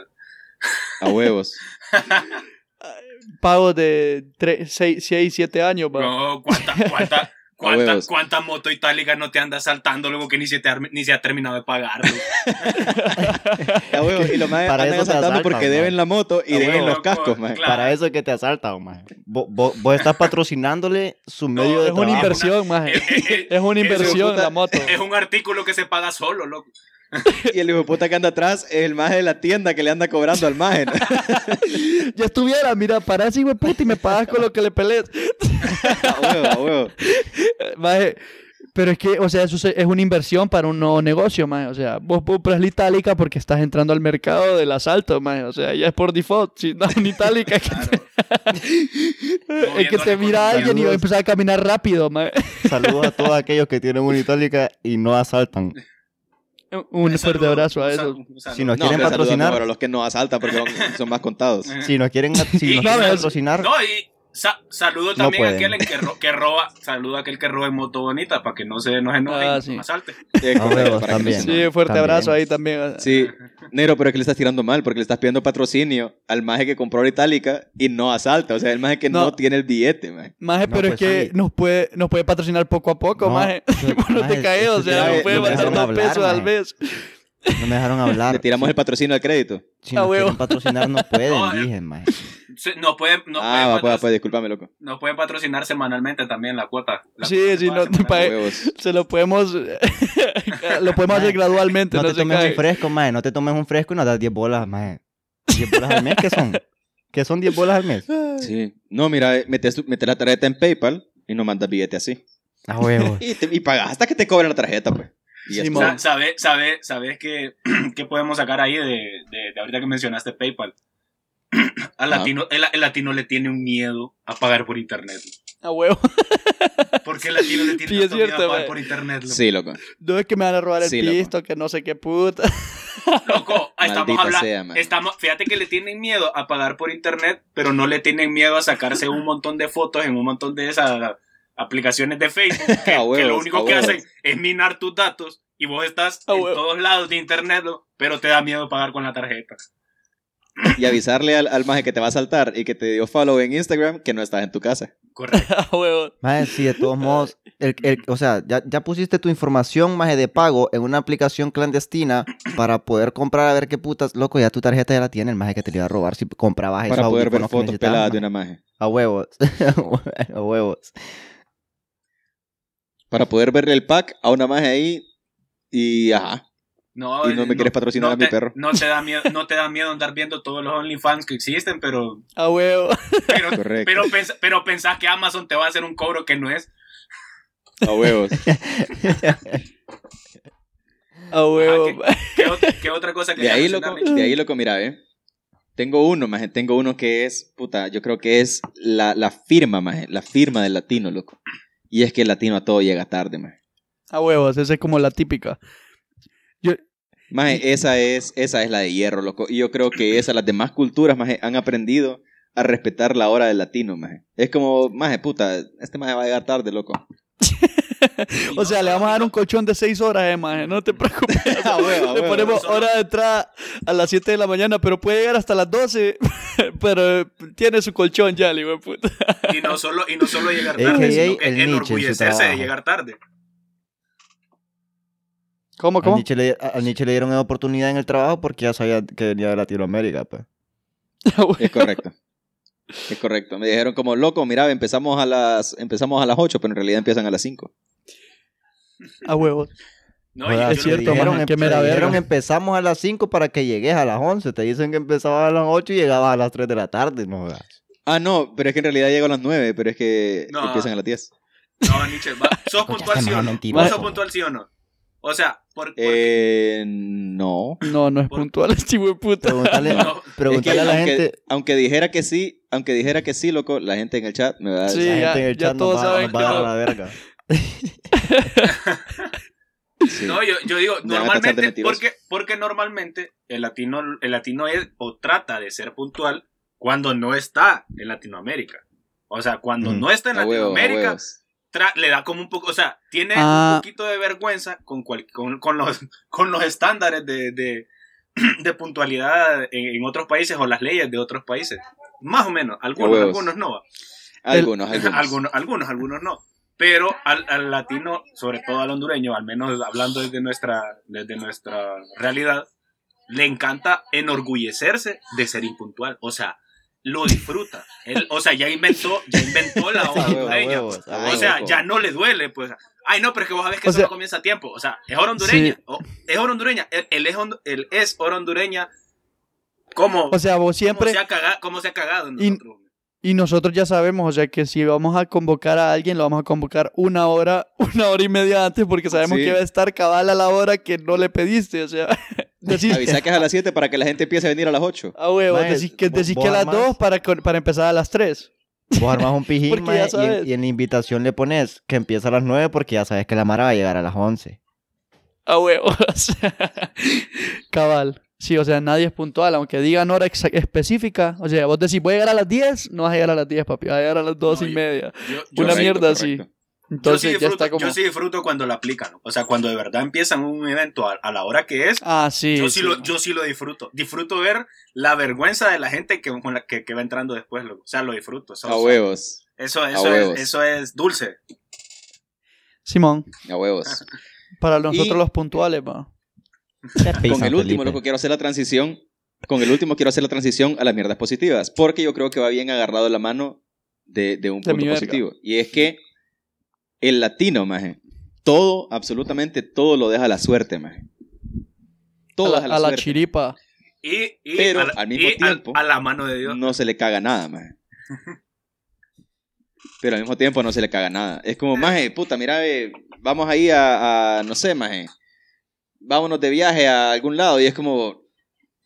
a huevos. Pagos de 6, 7 años, va. No, ¿cuánta, cuánta, cuánta, cuánta moto itálica no te anda saltando luego que ni se, te ha- ni se ha terminado de pagar? Y lo más Para eso te asaltando asaltan, porque man. deben la moto y deben huevo, los cascos, co- man. claro. Para eso es que te asaltan, maje. Vos, vos- vos estás patrocinándole su medio de Es una inversión, maje. Eh, eh, eh, Es una ese inversión puta- la moto. Es un artículo que se paga solo, loco. Y el hijo puta que anda atrás es el maje de la tienda que le anda cobrando al maje. Ya estuviera, mira, para ese hijo puta y me pagas con lo que le pelees. a huevo, a huevo. Maje, pero es que, o sea, eso es una inversión para un nuevo negocio, maje. O sea, vos compras la itálica porque estás entrando al mercado del asalto, maje. O sea, ya es por default. Si no en itálica, es que te, es que te mira alguien y va a empezar a caminar rápido, maje. Saludos a todos aquellos que tienen una itálica y no asaltan. Un fuerte Saludo, abrazo a esos. saludo. Si nos No, quieren hombre, saludos patrocinar, para los que no asaltan porque son, son más contados. si nos quieren, si nos Y- quieren no, es- patrocinar, No, y sa- saludo No también a aquel que, ro- que roba, saludo a aquel que roba en moto bonita para que no se nos enoje Ah, sí. asalte. Sí, A huevos, para que no se también. Sí, fuerte También. abrazo ahí también. Sí, Nero, pero es que le estás tirando mal porque le estás pidiendo patrocinio al maje que compró la itálica y no asalta. O sea, el maje que no, No. tiene el billete, maje. Maje, No, pero pues es que sí. nos puede, nos puede patrocinar poco a poco, No, maje. no te caes, es o sea, nos puede mandar dos hablar, pesos al mes. no me dejaron hablar. Le tiramos el patrocinio al crédito. Si A nos huevo. quieren patrocinar, no pueden, dije, maje. Nos pueden, nos ah, pueden, pues, pues, discúlpame, loco. nos pueden patrocinar semanalmente también la cuota. La Sí, cuota sí, no. Se lo podemos, lo podemos hacer gradualmente. No No, te tomes un fresco, maje. No te tomes un fresco y nos das 10 bolas, maje. 10 bolas al mes, ¿qué son? ¿Qué son 10 bolas al mes? Sí. No, mira, eh, metes, metes la tarjeta en PayPal y no mandas billete así. A huevo. Y, te- y pagas hasta que te cobren la tarjeta, pues. Sí, está. mo- Sa- sabe, sabe, ¿Sabes qué, qué podemos sacar ahí de, de, de ahorita que mencionaste PayPal? Al latino, el, el latino le tiene un miedo a pagar por internet. A huevo. ¿Por qué el latino le tiene Sí, miedo a pagar por internet? loco? Sí, loco. No es que me van a robar el Sí, loco. pisto, que no sé qué puta. Loco, estamos hablando. Estamos, fíjate que le tienen miedo a pagar por internet, pero no le tienen miedo a sacarse un montón de fotos en un montón de esas aplicaciones de Facebook que, A que huevos, lo único que huevos. hacen es minar tus datos y vos estás A en huevos. todos lados de internet, pero te da miedo pagar con la tarjeta. Y avisarle al, al maje que te va a saltar y que te dio follow en Instagram que no estás en tu casa. Correcto. A huevo. Maje, sí, de todos modos, el, el- o sea, ya, ya pusiste tu información, maje, de pago en una aplicación clandestina para poder comprar a ver qué putas. Loco, ya tu tarjeta ya la tiene el maje que te le iba a robar si comprabas Para poder ver fotos peladas de maje. una maje. A huevos. a huevos. Para poder verle el pack a una maje ahí y ajá. No, Y no me quieres patrocinar no a mi te- perro. No te, da miedo, no te da miedo andar viendo todos los OnlyFans que existen, pero, A huevo. pero, Correcto. pero, pens- pero pensás que Amazon te va a hacer un cobro que no es. A huevos. A huevo. Ah, ¿Qué, qué otra cosa De querías ahí, loco, de ahí, loco, mira, eh. Tengo uno, maje. Tengo uno que es, puta, yo creo que es la, la firma, maje. La firma del latino, loco. Y es que el latino a todo llega tarde, maje. A huevos. Esa es como la típica. Maje, esa es, esa es la de hierro, loco. Y yo creo que esa, las demás culturas, maje, han aprendido a respetar la hora del latino, maje. Es como, maje, puta, este maje va a llegar tarde, loco. O sea, le vamos a dar un colchón de 6 horas, eh, maje. No te preocupes. A huevo, a Le ponemos hora de entrada a las 7 de la mañana, pero puede llegar hasta las 12. pero eh, tiene su colchón ya, de puta. Y no solo, y no solo llegar tarde, sino que el de llegar tarde. ¿Cómo, Al cómo? Nietzsche, le, al Nietzsche le dieron oportunidad en el trabajo porque ya sabía que venía de Latinoamérica, pues. A huevo. Es correcto. Es correcto. Me dijeron como, loco, mira, empezamos a las, empezamos a las 8, pero en realidad empiezan a las 5. A huevos. No, es cierto, dijeron, te mera dijeron, empezamos a las 5 para que llegues a las 11. Te dicen que empezabas a las 8 y llegabas a las 3 de la tarde, no jodas. Ah, no, pero es que en realidad llego a las 9, pero es que No. empiezan a las 10. No, Nietzsche, va- ¿sos puntual sí o no? ¿Vos sos puntual sí o no? O sea, por, por- Eh, no. No, no es Por- puntual este hijo de puta. Preguntarle, No. preguntarle Es que a la aunque, gente. aunque dijera que sí, aunque dijera que sí, loco, la gente en el chat me va a Sí, decir. la ya- gente en el ya chat todos nos va, saben nos va a la verga. sí. no, yo, yo, digo, Me normalmente, porque, porque normalmente el latino, el latino es o trata de ser puntual cuando no está en Latinoamérica. O sea, cuando no está en A huevos, a Latinoamérica, huevos. Tra- le da como un poco, o sea, tiene Ah. un poquito de vergüenza con, cual- con, con los, con los estándares de, de, de puntualidad en, en otros países o las leyes de otros países. Más o menos, algunos, algunos no. Algunos, algunos. algunos, algunos, algunos no. Pero al, al latino, sobre todo al hondureño, al menos hablando desde nuestra, desde nuestra realidad, le encanta enorgullecerse de ser impuntual. O sea, lo disfruta. Él, o sea, ya inventó, ya inventó la hora hondureña. huevos. O huevos. sea, ya no le duele, pues. Ay, no, pero es que vos sabés que O eso sea- no comienza a tiempo. O sea, es hora hondureña. Sí. es hora hondureña. Él, él es, él es hora hondureña. ¿Cómo, O sea, vos cómo siempre... se ha cagado, cómo se ha cagado en Y- nosotros? Y nosotros ya sabemos, o sea, que si vamos a convocar a alguien, lo vamos a convocar una hora, una hora y media antes, porque sabemos Sí. que va a estar cabal a la hora que no le pediste, o sea, decís, Avisa que es a las 7 para que la gente empiece a venir a las 8. a huevo, decís que, decís que a las armás- dos para, con- para empezar a las tres. Vos armas un pijín, mae, y, en, sabes. y en la invitación le pones que empieza a las 9 porque ya sabes que la Mara va a llegar a las 11. A huevo, o sea, cabal. Sí, o sea, nadie es puntual, aunque digan hora específica. O sea, vos decís, voy a llegar a las 10, no vas a llegar a las 10, papi, vas a llegar a las dos No, y yo- media. Yo- yo Una mierda así. correcto. Yo Entonces sí, ya disfruto, está como... yo sí disfruto cuando lo aplican. O sea, cuando de verdad empiezan un evento a, a la hora que es, Ah, sí. yo, sí sí. lo, yo sí lo disfruto. Disfruto ver la vergüenza de la gente que, con la que, que va entrando después. loco. O sea, lo disfruto. Eso, A huevos. Eso, A eso, huevos. es, eso es dulce. Simón, A huevos. para nosotros Y- los puntuales, va. Con el último, loco, quiero hacer la transición. Con el último quiero hacer la transición a las mierdas positivas. Porque yo creo que va bien agarrado la mano de, de un De verga. positivo. Y es que el latino, maje, todo, absolutamente todo lo deja a la suerte, maje. Todo a la, a a la, chiripa. Y, y Pero, a la- al mismo y tiempo, a la mano de Dios. No se le caga nada, maje. Pero al mismo tiempo no se le caga nada. Es como, maje, puta, mira, eh, vamos ahí a, a, no sé, maje. Vámonos de viaje a algún lado. Y es como,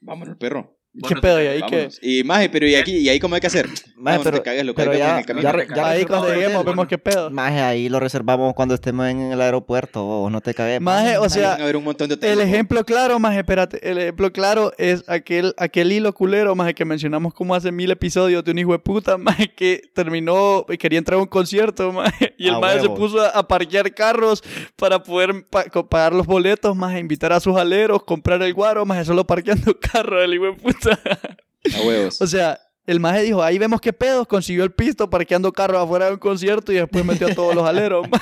vámonos, perro. ¿Qué no te pedo? ¿Y ahí qué? Y maje, pero ¿y aquí? ¿Y ahí cómo hay que hacer? Maje, no, pero, no te cagues, loco. pero ahí vemos en ya, el ya, ya. Ahí cuando lleguemos vemos qué pedo. Maje, ahí lo reservamos cuando estemos en el aeropuerto, vos no te cagues. Maje, o sea, van a haber un montón de hoteles, El ejemplo claro, más espérate, el ejemplo claro es aquel, aquel hilo culero, más que mencionamos como hace mil episodios de un hijo de puta, más que terminó y quería entrar a un concierto, más y el A más se huevo. puso a, a parquear carros para poder pa- pagar los boletos, más invitar a sus aleros, comprar el guaro, más solo parqueando carros, el hijo de puta. A huevos. O sea, el maje dijo, ahí vemos qué pedos, consiguió el pisto parqueando carros afuera de un concierto y después metió a todos los aleros.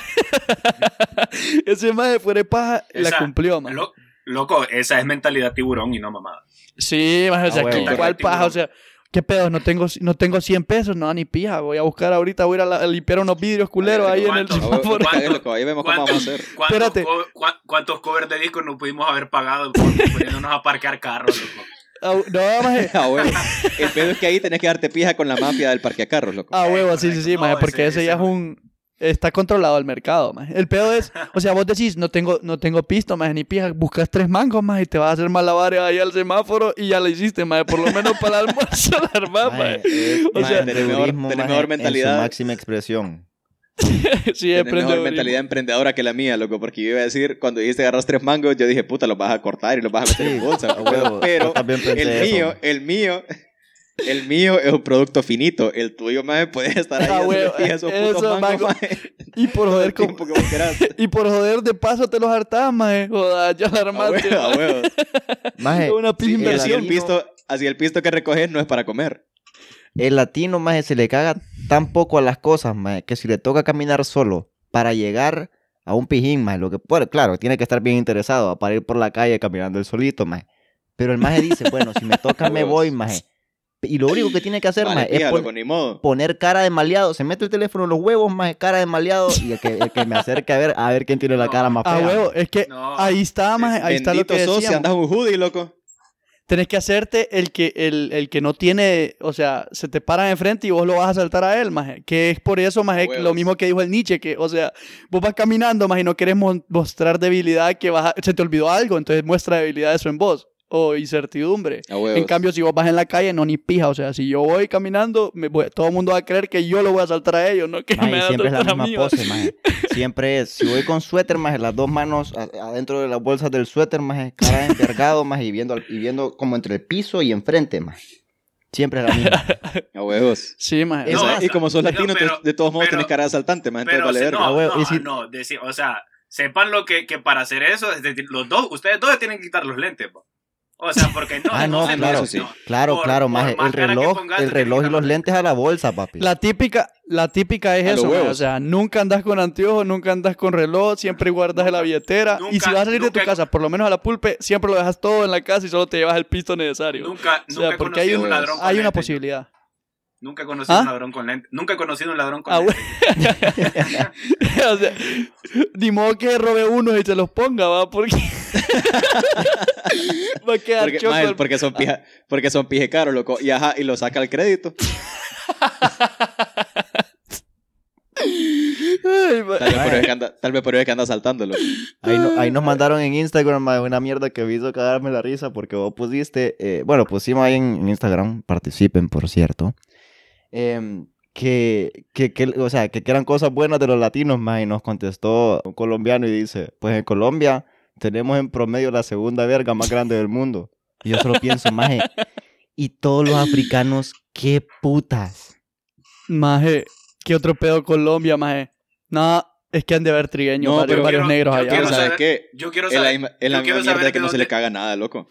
Ese maje fuera de paja, la Esa- cumplió, maje. Lo- loco, esa es mentalidad tiburón y no mamada. Sí, maje, o sea, Ah, ¿qué- huevo. ¿cuál paja? O sea, ¿qué pedos? No tengo, no tengo 100 pesos, no, ni pija. Voy a buscar ahorita, voy a ir a, la- a limpiar unos vidrios culeros ahí en el. Ahí vemos cómo vamos a hacer. ¿Cuántos, Espérate. co- ¿Cuántos covers de discos no pudimos haber pagado por- poniéndonos a parquear carros? loco? Ah, No, maje. A huevos. El pedo es que ahí tenés que darte pija con la mafia del parqueacarros, loco. Ah, huevo, sí, sí, sí, maje, No, porque ese- ese, ya es un... Está controlado el mercado, maje. El pedo es, o sea, vos decís, no tengo, no tengo pisto, maje, ni pija, buscas tres mangos, maje, y te vas a hacer malabares ahí al semáforo y ya lo hiciste, maje, por lo menos para el almuerzo la armás, Maje, maje. O sea, tenés mejor- tenés maje, mejor en su mentalidad. máxima expresión. Sí, Tenés mejor mentalidad emprendedora que la mía, loco, porque yo iba a decir, cuando dijiste agarras tres mangos, yo dije, puta, los vas a cortar y los vas a meter Sí, en bolsa. a huevo, Pero el eso. mío, el mío, el mío es un producto finito. El tuyo, más puede estar ahí Ah, esos putos eso, mangos, mango. maje, Y por joder, tiempo que y por joder de paso te los hartás, maje. Joder, ya la A armaste. huevo, a maje. huevo. Maje, Una Sí, así el pisto, así el pisto que recoges no es para comer. El latino, maje, se le caga tan poco a las cosas, maje, que si le toca caminar solo para llegar a un pijín, maje, lo que puede, claro, tiene que estar bien interesado para ir por la calle caminando el solito, maje. Pero el maje dice, bueno, si me toca me voy, maje. Y lo único que tiene que hacer, maje, es pon- modo. poner cara de maleado. Se mete el teléfono en los huevos, maje, cara de maleado, y el que, el que me acerque a ver, a ver quién tiene la No. cara más Ah, fea. huevo, es que No. ahí está, maje, ahí está lo Bendito que decíamos. andas un hoodie, loco. Tenés que hacerte el que, el, el que no tiene, o sea, se te paran enfrente y vos lo vas a saltar a él, maje. Que es por eso, maje, lo mismo que dijo el Nietzsche, que, o sea, vos vas caminando, maje, y no querés mo- mostrar debilidad, que vas a- se te olvidó algo, entonces muestra debilidad eso en vos. O incertidumbre. A huevos. En cambio, si vos vas en la calle, no ni pija. O sea, si yo voy caminando, me voy- todo el mundo va a creer que yo lo voy a saltar a ellos, no que Maje, me a siempre es la a misma pose, maje. Siempre es, si voy con suéter, maje, las dos manos a- adentro de las bolsas del suéter, maje, cara envergado, maje, y viendo, y viendo como entre el piso y enfrente, maje. Siempre es la misma. A huevos. Sí. Eso, No, y como sos no, latino, pero- de todos modos pero- tenés cara de asaltante, man. Entonces vale verga. no, Ah, huevo, no, si- no, deci- o sea, sepan lo que, que para hacer eso, es decir, los dos, ustedes dos tienen que quitar los lentes, po. O sea, porque no. Ah, no, claro, sí. Claro, Por- claro, más El reloj, pongas, el reloj y los lentes a la bolsa, papi. La típica, la típica es A eso, o sea, nunca andas con anteojos, nunca andas con reloj, siempre guardas en la billetera. y si vas a salir de tu casa, por lo menos a la pulpe, siempre lo dejas todo en la casa y solo te llevas el pisto necesario. Nunca, O sea, nunca porque hay un- un ladrón con Hay una posibilidad. Nunca he conocido ¿Ah? un ladrón con lentes. Nunca he conocido un ladrón con Ah, o sea, ni modo que robe uno y se los ponga, va, porque va a quedar Porque, porque son pija, porque son pije caros, loco. Y ajá, y lo saca al crédito. Ay, Tal vez por eso es que anda, tal vez por eso es que anda saltándolo. Ahí, no- ahí nos mandaron en Instagram una mierda que me hizo cagarme la risa porque vos pusiste, eh, bueno, pusimos ahí en, en Instagram, participen, por cierto, em, que, que, que, o sea, que, que eran cosas buenas de los latinos, más y nos contestó un colombiano y dice, pues en Colombia tenemos en promedio la segunda verga más grande del mundo. Y yo solo pienso, maje, y todos los africanos, qué putas. Maje, ¿qué otro pedo Colombia, maje? No, es que han de haber trigueños, No, varios, pero varios quiero- negros yo allá. quiero o sea, ¿Sabes saber- qué? Yo quiero Es la, saber. es la yo quiero misma saber mierda de que no se le caga nada, loco. o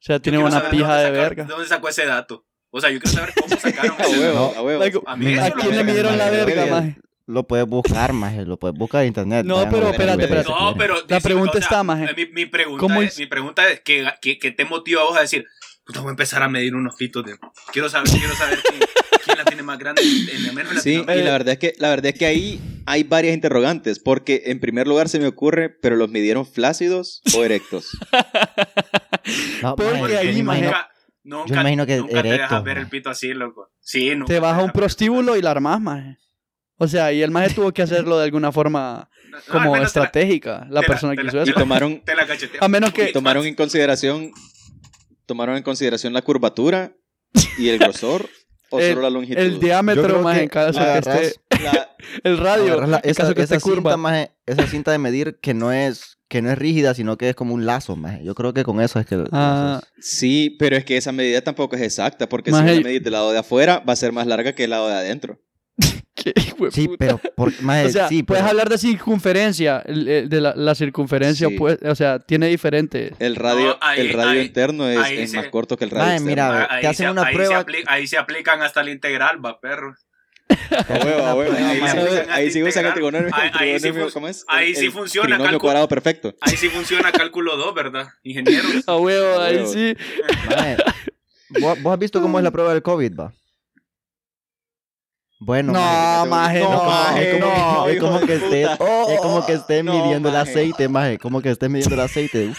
sea, tienen quiero una pija de sacar- verga. ¿De dónde sacó ese dato? O sea, yo quiero saber cómo sacaron A huevo, a huevo. Like, A mí ¿A quién le midieron la verga, maje? Lo puedes buscar, maje, lo puedes buscar en internet. No, vayan pero espérate, espérate. No, pero. La pregunta o sea, está, maje. Mi, mi pregunta ¿Cómo es, es? mi pregunta es ¿qué, qué, qué te motiva a vos a decir, puta, voy a empezar a medir unos pitos de. Quiero saber, quiero saber quién, quién la tiene más grande en el menos Sí, y la verdad es que la verdad es que ahí hay varias interrogantes, porque en primer lugar se me ocurre, pero los midieron flácidos o erectos. No, Porque maje, ahí, maje, imagino- Nunca, yo imagino que nunca te dejas ver el pito así, loco. Sí, nunca Te vas a un prostíbulo y la armás, maje. O sea, y el maje tuvo que hacerlo de alguna forma. No, como estratégica, la persona que la- hizo Y eso. tomaron, Te la cachetea. A menos que- y tomaron en consideración tomaron en consideración la curvatura y el grosor o El- solo la longitud. El diámetro, que en caso que agarras- esté... La- El radio, en esa, caso que esa esté curva. cinta, maje, esa cinta de medir que no es que no es rígida, sino que es como un lazo, maje. Yo creo que con eso es que... Ah, sí, pero es que esa medida tampoco es exacta, porque Maje, si la medís del lado de afuera va a ser más larga que el lado de adentro. Qué hijo de sí, puta. pero... Por, maje, O sea, sí, puedes pero- hablar de circunferencia, de la, la circunferencia, Sí. pues, o sea, tiene diferente. El radio, No, ahí- el radio ahí- interno es, ahí es se- más corto que el radio externo. mira, Ahí te hacen se- una ahí se prueba... ahí se aplican hasta el integral, va, perro. A huevo, a huevo. Ahí, sí usan- el trigonomio. Ahí- sí ¿cómo es? ahí El- sí funciona, trinomio cuadrado perfecto. Ahí sí funciona cálculo 2, ¿verdad? Ingenieros. A huevo, ahí sí. maje, ¿vos, vos has visto cómo es la prueba del COVID, va? Bueno, No, maje, maje, No, no, maje, es como, no, es como que estés, puta. es como que estés No, midiendo el aceite, maje, como que estés midiendo el aceite.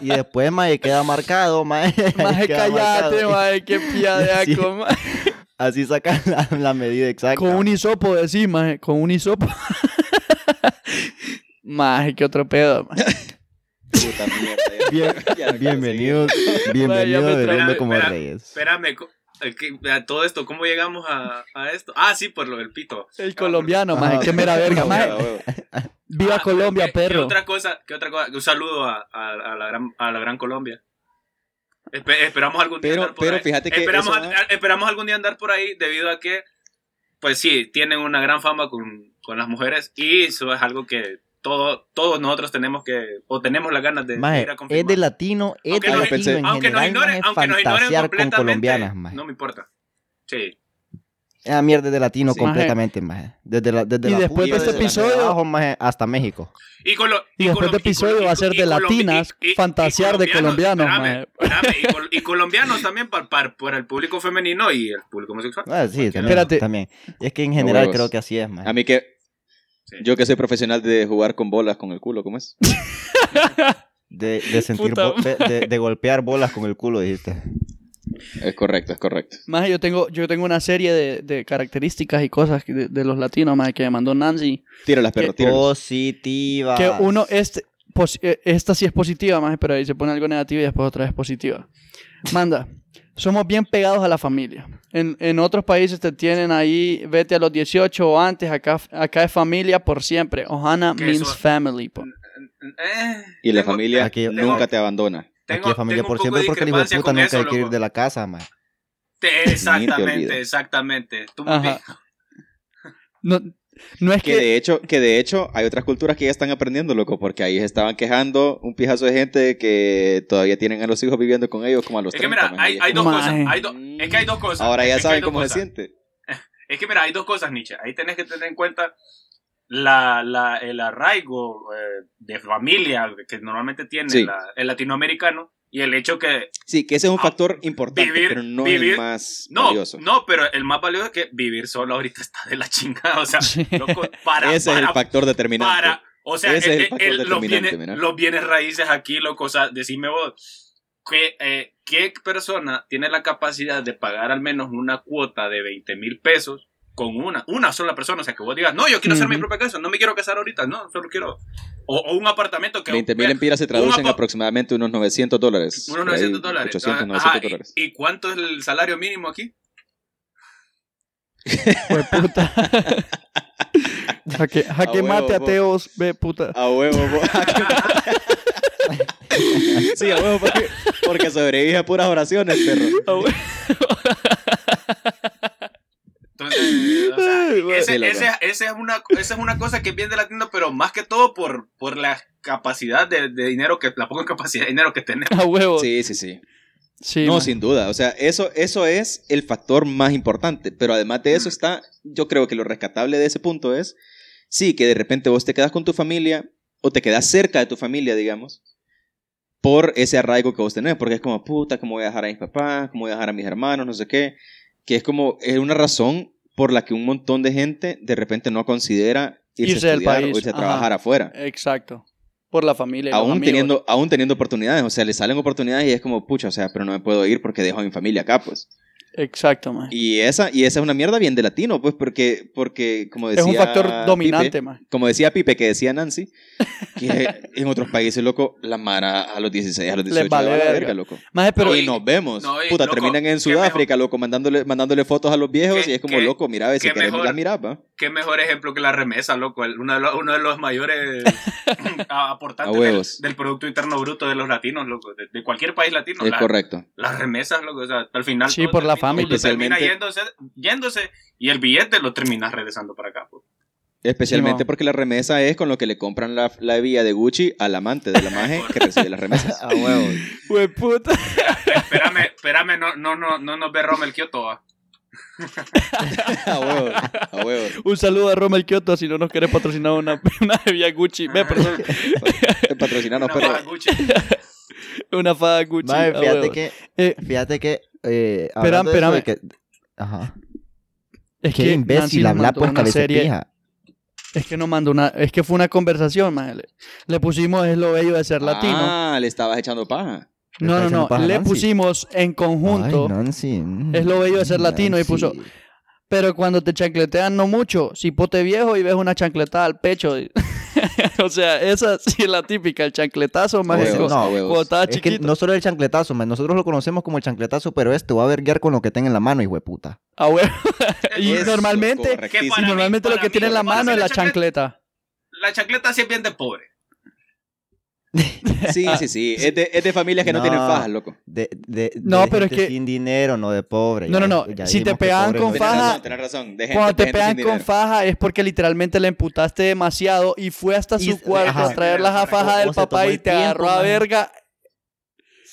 Y después, maje, queda marcado, maje. Maje, cállate, marcado. maje, qué pía de Sí. aco, maje. Así sacan la, la medida exacta. Con un hisopo, decís, maje, con un hisopo. maje, qué otro pedo, maje. Puta mierda. Bien- no bienvenidos, bienvenidos Hombre como espera, Reyes. Espérame, a todo esto, ¿cómo llegamos a, a esto? Ah, sí, por lo del pito. El colombiano, Ah, maje, qué mera verga, seguir. maje. A huevo. Viva Ah, Colombia, ¿qué- ¿qué perro. otra cosa? ¿Qué otra cosa? Un saludo a, a, a la, gran, a la gran Colombia. Espe- esperamos algún día Pero- andar por pero ahí. fíjate que esperamos, eso a- va- esperamos algún día andar por ahí debido a que, pues sí, tienen una gran fama con, con las mujeres y eso es algo que todo, todos nosotros tenemos que, o tenemos las ganas de, Maje, ir a es confirmar. de latino, es Aunque de nos- latino en aunque nos general, ignoren, maje, aunque nos ignoren con colombianas, maje. no me importa. Sí. Esa mierda es de latino Sí. completamente, maje. Desde la, desde Y la después de este la- de episodio- abajo, maje, hasta México. Y, con lo- Y después colo- de episodio colo- va a ser de latinas, fantasear de colombianos, espérame, maje. espérame, y, col- y colombianos también para, para, para el público femenino y el público homosexual. Ah, sí, también, Espérate. también. Y es que en general huevos. creo que así es, maje. A mí que. Sí. Yo que soy profesional de jugar con bolas con el culo, ¿cómo es? De, de sentir de, de- golpear bolas con el culo, dijiste. Es correcto, es correcto. Maje, yo tengo, yo tengo una serie de, de características y cosas de, de los latinos, maje, que me mandó Nancy. Tíralas, perro, tíralas. Positiva. Que uno, este, pos- esta sí es positiva, más, pero ahí se pone algo negativo y después otra vez positiva. Manda, somos bien pegados a la familia. En, en otros países te tienen ahí, vete a los 18 o antes, acá, acá es familia por siempre. Ohana means family. po. Eh, Y la tengo- familia Aquí- nunca te abandona. tengo- Aquí es familia por siempre porque el hijo de puta nunca eso, hay que ir de la casa, man. Te-. Exactamente, exactamente. Tú. No, no es Que que... de hecho, que de hecho hay otras culturas que ya están aprendiendo, loco, porque ahí se estaban quejando un pijazo de gente que todavía tienen a los hijos viviendo con ellos como a los Es que 30, mira, man, hay, hay dos cosas. hay do- es que hay dos cosas. Ahora ya Es que saben cómo se cosas. siente. Es que mira, hay dos cosas, Nietzsche. Ahí tenés que tener en cuenta la, la, el arraigo eh, de familia que normalmente tiene Sí. la- el latinoamericano y el hecho que Sí, que ese es un Ah, factor importante, vivir- pero no vivir- es el más no, valioso. no, pero el más valioso es que vivir solo ahorita está de la chingada, o sea, loco, para, ese es el factor determinante. para, o sea, Ese es el el- factor el- los, bienes, los bienes raíces aquí, loco, o sea, decime vos, ¿qué, eh, ¿qué persona tiene la capacidad de pagar al menos una cuota de 20 mil pesos con una, una sola persona? O sea, que vos digas, no, yo quiero hacer mi propia casa, no me quiero casar ahorita, no, solo quiero... O, o un apartamento que... 20 mil empiras se traducen aproximadamente unos 900 dólares. Unos por ahí, 900 dólares. 800, Ajá, 900 y- dólares. ¿Y cuánto es el salario mínimo aquí? Fue puta. jaque jaque A huevo, mate, ateos, ve puta. A huevo, po. Sí, a huevo, porque, porque sobrevive a puras oraciones, perro. Ah, güey. Entonces, o sea, Ay, güey. ese- Sí, loco. ese- esa es una, esa es una cosa que es bien de latino, pero más que todo por, por la capacidad de, de dinero que, la poca capacidad de dinero que tenemos. A huevo. Sí, sí, sí. Sí, no, man. sin duda. O sea, eso, eso es el factor más importante. Pero además de eso está, yo creo que lo rescatable de ese punto es, sí, que de repente vos te quedas con tu familia o te quedas cerca de tu familia, digamos, por ese arraigo que vos tenés. Porque es como, puta, ¿cómo voy a dejar a mis papás? ¿Cómo voy a dejar a mis hermanos? No sé qué. Que es como, es una razón por la que un montón de gente de repente no considera irse, Irse a estudiar país, o irse a ajá. trabajar afuera. Exacto. Por la familia. y los Aún amigos. teniendo, aún teniendo oportunidades, o sea, le salen oportunidades y es como, pucha, o sea, pero no me puedo ir porque dejo a mi familia acá, pues. Exacto, man. Y esa, y esa es una mierda bien de latino, pues, porque, porque como decía Es un factor dominante, Pipe, man. como decía Pipe, que decía Nancy, que en otros países, loco, la mara a los 16, a los 18 Les vale le va la verga. loco. Maje, pero No, y nos vemos. no, y, Puta, loco, terminan en Sudáfrica, loco, mandándole, mandándole fotos a los viejos y es como, qué- loco, mira, a ver si mejor. la miraba. Qué mejor ejemplo que la remesa, loco. el- Uno de los, uno de los mayores aportantes del, Producto Interno Bruto de los latinos, loco. De, de cualquier país latino. Es la- correcto. Las remesas, loco. O sea, al final. Sí, por la termina- familia. todo termina Especialmente- yéndose, yéndose y el billete lo terminas regresando para acá. pues. Especialmente porque la remesa es con lo que le compran la, la vía de Gucci al amante de la maje que recibe las remesas. A huevo. Puta. Espérame, espérame, no, no, no, no nos ve Rommel Kioto. va. a huevo, a huevo. Un saludo a Rommel Kioto si no nos querés patrocinar una, una bebida Gucci. Ve, perdón. Patrocinarnos, Una perro. vaga Gucci. Una fada Gucci. A fíjate que, Eh, fíjate que, eh, de espérame. que- Ajá. es Qué Nancy imbécil nos habla mandó pues una cabeza serie- pija. Es que no mandó una. Es que fue una conversación, maje. Le, le pusimos es lo bello de ser latino. Ah, le estabas echando paja. No, no, no. paja Le Nancy. pusimos en conjunto. Ay, Nancy. mm, Es lo bello de ser latino y puso-. Pero cuando te chancletean no mucho, cipote viejo y ves una chancletada al pecho. o sea, esa sí es la típica, el chancletazo más no, cuando estaba Es que chiquito. no solo el chancletazo, man. nosotros lo conocemos como el chancletazo, pero este va a verguiar con lo que tenga en la mano, hijo de puta. Ah, huevo. y Eso, normalmente, mí- normalmente lo que mí, tiene en la mano es la la chancleta- chancleta. La chancleta sí es bien de pobre. Sí, sí, sí. Es de, es de familias que no, No. tienen fajas, loco. De, de, No, de pero es que- sin dinero, no de pobre. No, no, no. ya Si te pobre con no faja- razón, tienes razón. De gente, Cuando de te gente pegan con dinero. faja es porque literalmente le emputaste demasiado y fue hasta Y- su cuarto ajá. a traer la faja del papá y te tiempo, agarró a verga.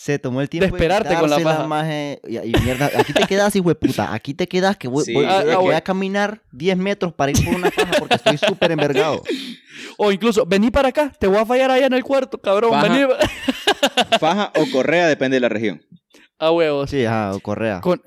Se tomó el tiempo De esperarte con la faja. maje, y, y mierda, aquí te quedas, hijo de puta. Aquí te quedas que voy, Sí. voy- Ah, voy- ah, voy a caminar 10 metros para ir por una faja porque estoy súper envergado. O incluso, vení para acá, te voy a fallar allá en el cuarto, cabrón. Faja. Vení. Faja o correa depende de la región. A huevos. Sí, ajá, o correa. Con-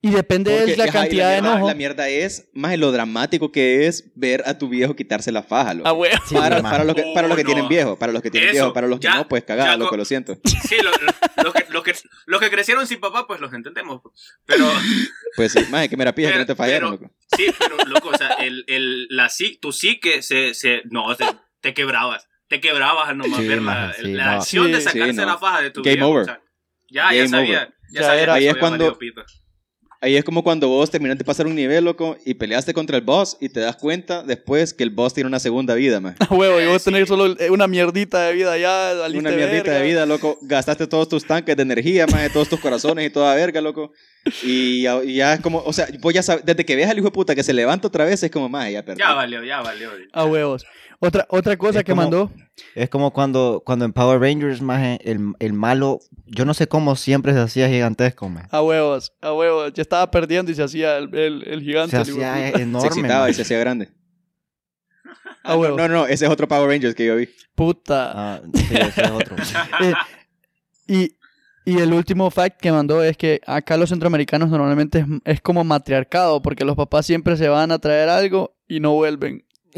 Y depende Porque, de la ajá, cantidad de mierda- enojo. La mierda es más lo dramático que es ver a tu viejo quitarse la faja, loco. A huevos. Sí, para, para los que, para los que Oh, tienen no. viejo, para los que tienen Eso, viejo, para los que ya- no, pues cagada, loco, co- lo siento. Sí, lo- lo- los, que, los, que, los que crecieron sin papá, pues los entendemos. Pero Pues sí, más que me la pija que no te fallaron, pero- loco. sí, pero loco, o sea, el, el, la, psi- tu psique se, se, no, se- te quebrabas. te quebrabas al nomás Sí, ver la, sí, la no. acción de Sí, sacarse sí, no. la faja de tu Game viejo, over. o sea, ya, ya sabía. over. Ya, Ya sabía era- que Ahí es había cuando-. Ahí es como cuando vos terminaste de pasar un nivel, loco, y peleaste contra el boss y te das cuenta después que el boss tiene una segunda vida, man. A huevo, y vos tenés sí. solo eh, una mierdita de vida ya, Una mierdita verga. de vida, loco. Gastaste todos tus tanques de energía, más de todos tus corazones y toda verga, loco. Y ya, y ya es como, o sea, vos ya sabes, desde que ves al hijo de puta que se levanta otra vez, es como, más, ya perdí. Ya valió, ya valió. A huevos. Otra, otra cosa Es que como- mandó. Es como cuando, cuando en Power Rangers, maje, el, el malo, yo no sé cómo siempre se hacía gigantesco, maje. A huevos, a huevos. Ya estaba perdiendo y se hacía el, el, el gigante. Se hacía puta. se enorme, excitaba y se hacía grande. A huevos. No, no, ese es otro Power Rangers que yo vi. Puta. Ah, sí, ese es otro. Eh, y, y el último fact que mandó es que acá los centroamericanos normalmente es, es como matriarcado, porque los papás siempre se van a traer algo y no vuelven.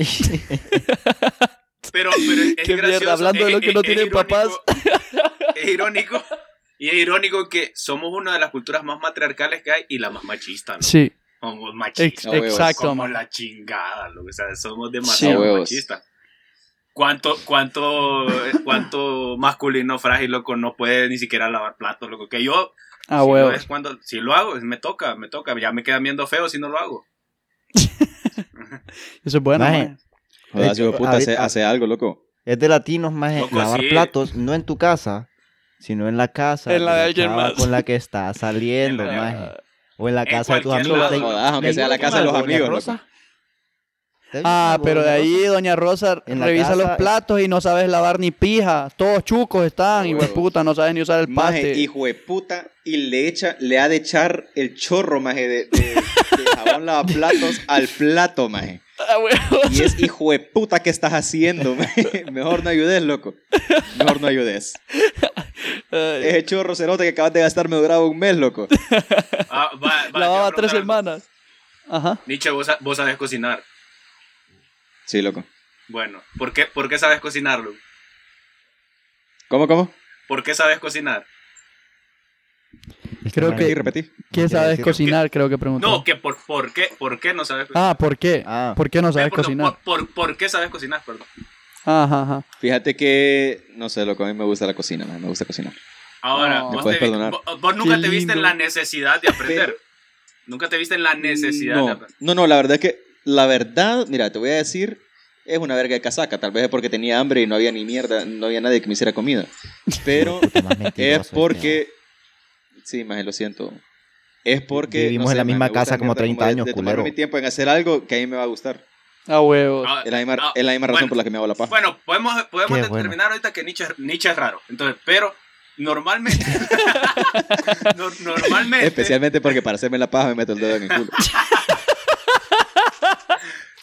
Pero, pero es Qué mierda, gracioso, hablando de es- lo que es- no es tienen irónico- papás. Es irónico. Y es irónico que somos una de las culturas más matriarcales que hay y la más machista, ¿no? Sí, Somos machistas. Exacto. Somos man. la chingada, lo que sea, somos demasiado huevos. machistas. ¿Cuánto, cuánto, cuánto masculino frágil, loco, no puede ni siquiera lavar platos, loco? Que yo, A si, es cuando, si lo hago, me toca, me toca. Ya me quedan viendo feo si no lo hago. Eso es bueno. Joder, De hijo de hecho, puta hace, algo, loco. Es de latinos, maje, Loco, lavar sí. platos, no en tu casa, sino en la casa En la de alguien más. con la que estás saliendo, maje. O en la en casa de tus amigos. aunque ¿te sea la casa de con los amigos, Ah, pero de ahí? Doña Rosa En la revisa casa- los platos y no sabes lavar ni pija. Todos chucos están, y Huevos. puta, no sabes ni usar el Maje, paste. hijo de puta, y le echa, le ha de echar el chorro, maje, de, de, de jabón lavaplatos al plato, maje. Ah. Y es hijo de puta que estás haciendo. Mejor no ayudes, loco. Mejor no ayudes. Ay, Ese chorro cerote que acabas de gastar me duraba un mes, loco. Ah, va, va, Lavaba tres semanas. Ajá. Nietzsche, vos, vos sabes cocinar. Sí, loco. Bueno, ¿por qué, ¿por qué sabes cocinarlo? ¿Cómo, cómo? ¿Por qué sabes cocinar? Creo que- Repetí, repetí. ¿Qué sabes decir- cocinar? Creo que preguntó. No, que por, por, qué, ¿por qué no sabes cocinar? Ah, ¿por qué? Ah. ¿Por qué no sabes Eh, perdón, cocinar? Por, por, por qué sabes cocinar? Perdón. Ajá, ajá. Fíjate que, no sé, loco, a mí me gusta la cocina, me gusta cocinar. Ahora, No. Me vos, puedes te perdonar. vos- vos nunca Qué te viste en la necesidad de aprender. Nunca te viste en la necesidad de no, aprender. no, no, la verdad es que, la verdad, mira, te voy a decir, es una verga de casaca, tal vez es porque tenía hambre y no había ni mierda, no había nadie que me hiciera comida. Pero es este, porque, sí, más lo siento. Es porque Vivimos no en la sé, misma casa como mierda 30 de- años, de tomarme culero. mi tiempo en hacer algo que a mí me va a gustar. A huevos. Ah, Es la misma, ah, es la misma razón bueno, por la que me hago la paja. Bueno, podemos, podemos Qué determinar bueno. ahorita que Nietzsche, Nietzsche es raro. Entonces, pero normalmente. no- normalmente. Especialmente porque para hacerme la paja me meto el dedo en el culo.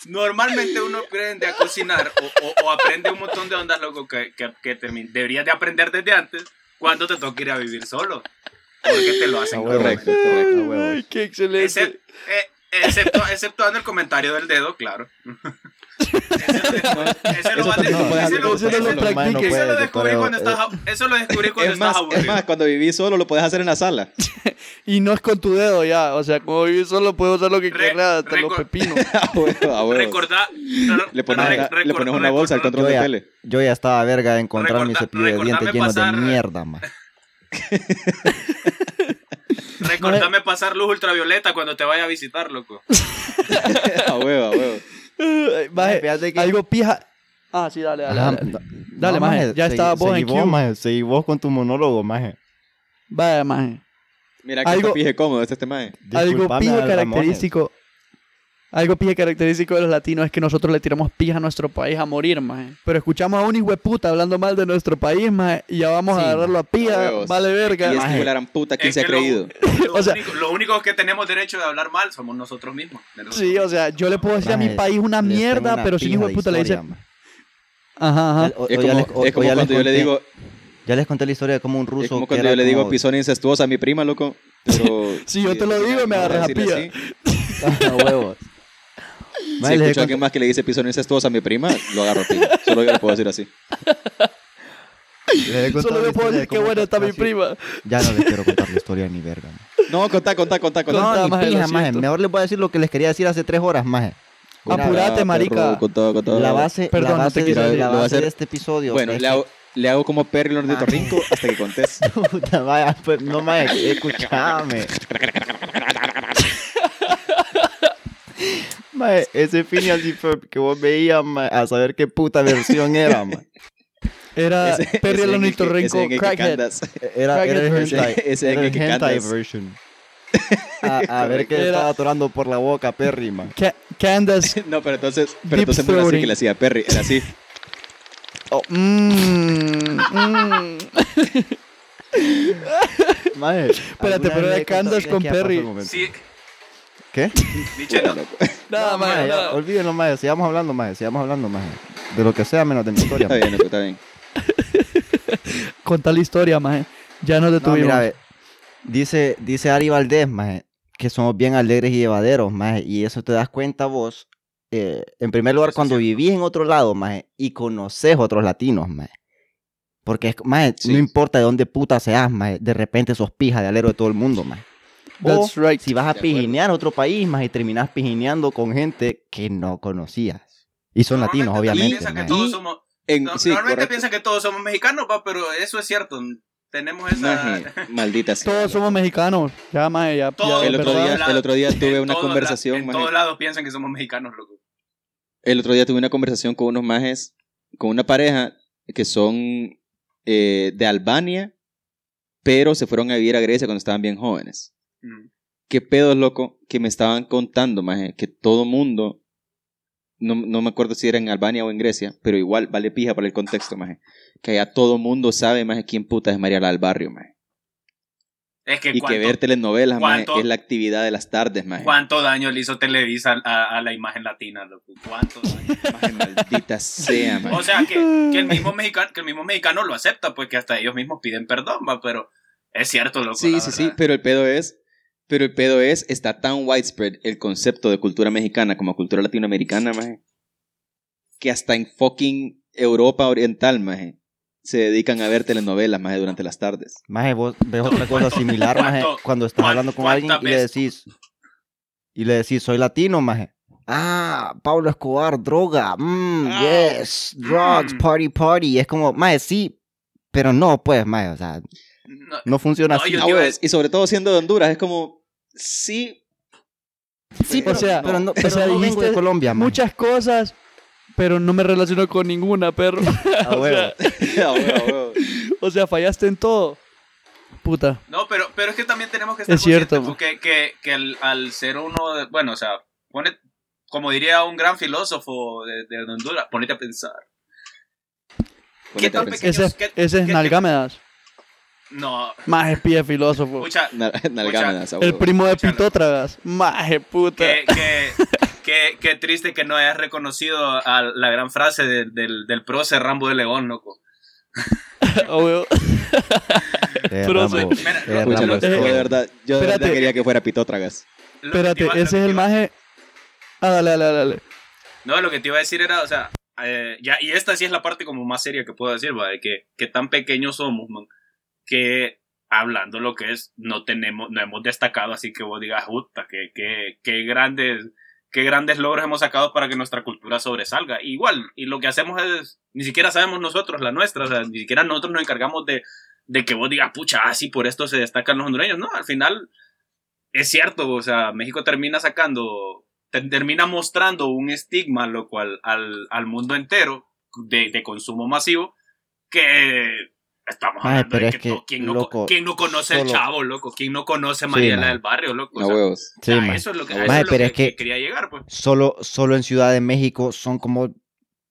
Normalmente uno aprende a cocinar o, o- o aprende un montón de ondas, loco, que, que, que deberías de aprender desde antes cuando te toque ir a vivir solo. Porque te lo hacen. Correcto, correcto. Ay, qué excelente. Eh, excepto, exceptuando el comentario del dedo, claro. ese lo, descubrí cuando estás, a- eso lo descubrí cuando Es más, estás aburrido. es más, cuando viví solo lo puedes hacer en la sala. Y no es con tu dedo ya. O sea, como vivir solo puedes usar lo que quieras, hasta los pepinos. Recordá, Le pones, una, bolsa al control Yo de ya, tele. yo ya estaba verga de encontrar mi cepillo de dientes recordame lleno pasar- de mierda, man. Recordame pasar luz ultravioleta cuando te vaya a visitar, loco. A huevo, a huevo. Ay, maje, Fíjate que- Algo pija. Ah, sí, dale, dale. Dale. no- Dale, no, maje, ya estaba vos en vos, maje, seguí vos con tu monólogo, maje. Vaya, maje. Mira que Algo- pije cómodo este este maje. Algo Ramones. característico. Algo pija característico de los latinos es que nosotros le tiramos pija a nuestro país a morir, maje. Pero escuchamos a un hijo de puta hablando mal de nuestro país, maje, y ya vamos Sí, a agarrarlo a pija. huevos. Vale Y verga. Maje. hijo de la puta, ¿quién Es se ha que lo- creído? Lo, O sea- único, lo único que tenemos derecho de hablar mal somos nosotros mismos. nosotros Sí, o sea, yo le puedo decir a mi país una mierda, una pero si un hijo de puta le dice. Ajá, ajá. O- o Es ya como, les- o- es como ya les cuando yo le conté- digo, Ya les conté la historia de cómo un ruso. es como que cuando yo le digo pisón incestuosa a mi prima, loco. Pero Si yo te lo digo, me agarras a pija. así. a huevos. Si Maje, escucho a alguien más que le dice pisón incestuosa a mi prima, lo agarro a pija. Solo yo le puedo decir así. Les he contado Solo le puedo de decir que cómo buena está mi prima. Ya no les quiero contar la historia ni verga. man. No, contá, contá, contá, contá. Contá, No, ni maje, lo pija, maje. siento. Mejor les voy a decir lo que les quería decir hace tres horas, maje. Apurate, marica. perro, Con todo, con todo. La base, Perdón, la no base, te quise de, decir. la Lo voy a base hacer- de este episodio. Bueno, es le hago, le hago como Perry el Ah. ornitorrinco hasta que contés. Puta, vaya, pues, no más, escúchame. Mae, ese Phineas y Ferb que vos veías, mae, a saber qué puta versión era, mae. Era Ese- Perry ese el ornitorrinco crackhead. Era, era el version. hentai, Ese era el que hentai version. A, a ver qué Era- estaba atorando por la boca Perry, man. Ca- Candace. No, pero entonces, pero entonces no era así que le hacía Perry, era así. Oh, mm, mm. Mae, Espérate, ¿alguna pero era Candace con Perry. Sí, ¿Qué? No. Nada No, más. ya, nada. olvídenlo, mae. Sigamos hablando, mae. Sigamos hablando, mae. De lo que sea menos de mi historia. Está bien, está bien. Contar la historia, maje. Ya nos No, detuvimos. mira, ve, dice, dice Ari Valdés, maje, que somos bien alegres y llevaderos, maje, y eso te das cuenta vos, eh, en primer lugar, cuando cierto. vivís en otro lado, maje, y conoces otros latinos, maje. Porque, Sí. no importa de dónde puta seas, maje, de repente sos pija de alero de todo el mundo, maje. O That's right. si vas a pijinear a otro país, maje, y terminás pijineando con gente que no conocías. Y son latinos, obviamente, piensan que maje. todos Y- somos, En, no- sí, normalmente correcto. piensan que todos somos mexicanos, pa, pero eso es cierto. Tenemos esa... Maje, maldita sea. Todos somos mexicanos. Ya, maje, ya. Todos, ya, El otro día- el otro día tuve una la- conversación, En maje. todos lados piensan que somos mexicanos, loco. El otro día tuve una conversación con unos majes, con una pareja que son eh, de Albania, pero se fueron a vivir a Grecia cuando estaban bien jóvenes. Mm. ¿Qué pedos, loco? Que me estaban contando, maje, que todo mundo, no, no me acuerdo si era en Albania o en Grecia, pero igual vale pija para el contexto, maje, que allá todo mundo sabe, maje, quién puta es María del Barrio, maje. Es que, Y que ver telenovelas, maje, es la actividad de las tardes, maje. cuánto daño le hizo Televisa a, a la imagen latina, loco. Cuánto daño. Maje, maldita sea, maje. O sea, que, que, el mismo mexicano, que el mismo mexicano lo acepta, pues que hasta ellos mismos piden perdón, va, pero es cierto, loco. Sí, sí, sí, pero el pedo es, pero el pedo es, está tan widespread el concepto de cultura mexicana como cultura latinoamericana, maje, que hasta en fucking Europa Oriental, maje, se dedican a ver telenovelas, maje, durante las tardes. Maje, vos ves otra cosa ¿Cuánto- similar, maje, cuando estás hablando con alguien y le decís, y le decís, soy latino, maje. Ah, Pablo Escobar, droga, mm, Ah, yes, drugs, mm. party, party. Es como, maje, sí, pero no, pues, maje, o sea, No, no funciona No, así. yo Ah, y sobre todo siendo de Honduras, es como, sí, Sí, O pero, sea, pero no, o pero sea, no vengo de dijiste Colombia. Muchas cosas, pero no me relaciono con ninguna, perro. Ah, o, huevo. sea, a huevo, a huevo. o sea, fallaste en todo. Puta. No, pero, pero es que también tenemos que estar Es cierto, conscientes, porque que, que al, al ser uno, de- bueno, o sea, pone, como diría un gran filósofo de, de Honduras, ponete a pensar. Ponete tan pequeños- Ese, ¿qué- ese es qué- Nalgámedas. No, Más espía filósofo. El primo de. Pitótragas. Maje puta. qué, qué, qué, qué triste que no hayas reconocido a la gran frase de- del, del prócer Rambo de León, loco. Huevo. Eh, Pero Rambo, soy- Mira, eh, Rambo yo de verdad, yo de verdad Espérate. quería que fuera Pitótragas. Espérate, iba- ese es el maje. Ah, dale, dale, dale. No, lo que te iba a decir era, o sea, eh, ya, y esta sí es la parte como más seria que puedo decir, va, de que, que tan pequeños somos, man, que hablando lo que es, no tenemos, no hemos destacado, así que vos digas, puta, que, que, que grandes, qué grandes logros hemos sacado para que nuestra cultura sobresalga. Igual, y lo que hacemos es, ni siquiera sabemos nosotros la nuestra, o sea, ni siquiera nosotros nos encargamos de, de que vos digas, pucha, así por esto se destacan los hondureños. No, al final, es cierto, o sea, México termina sacando, te- termina mostrando un estigma, lo cual al, al mundo entero de, de consumo masivo, que estamos Ay, hablando pero de es que, ¿quién, no, loco, ¿quién no conoce el solo- chavo, loco? ¿Quién no conoce a Mariela man. del Barrio, loco? O A sea, huevos. Sí, ya, man. eso es lo que, es pero que, es que- que quería llegar, pues. Solo, solo en Ciudad de México son como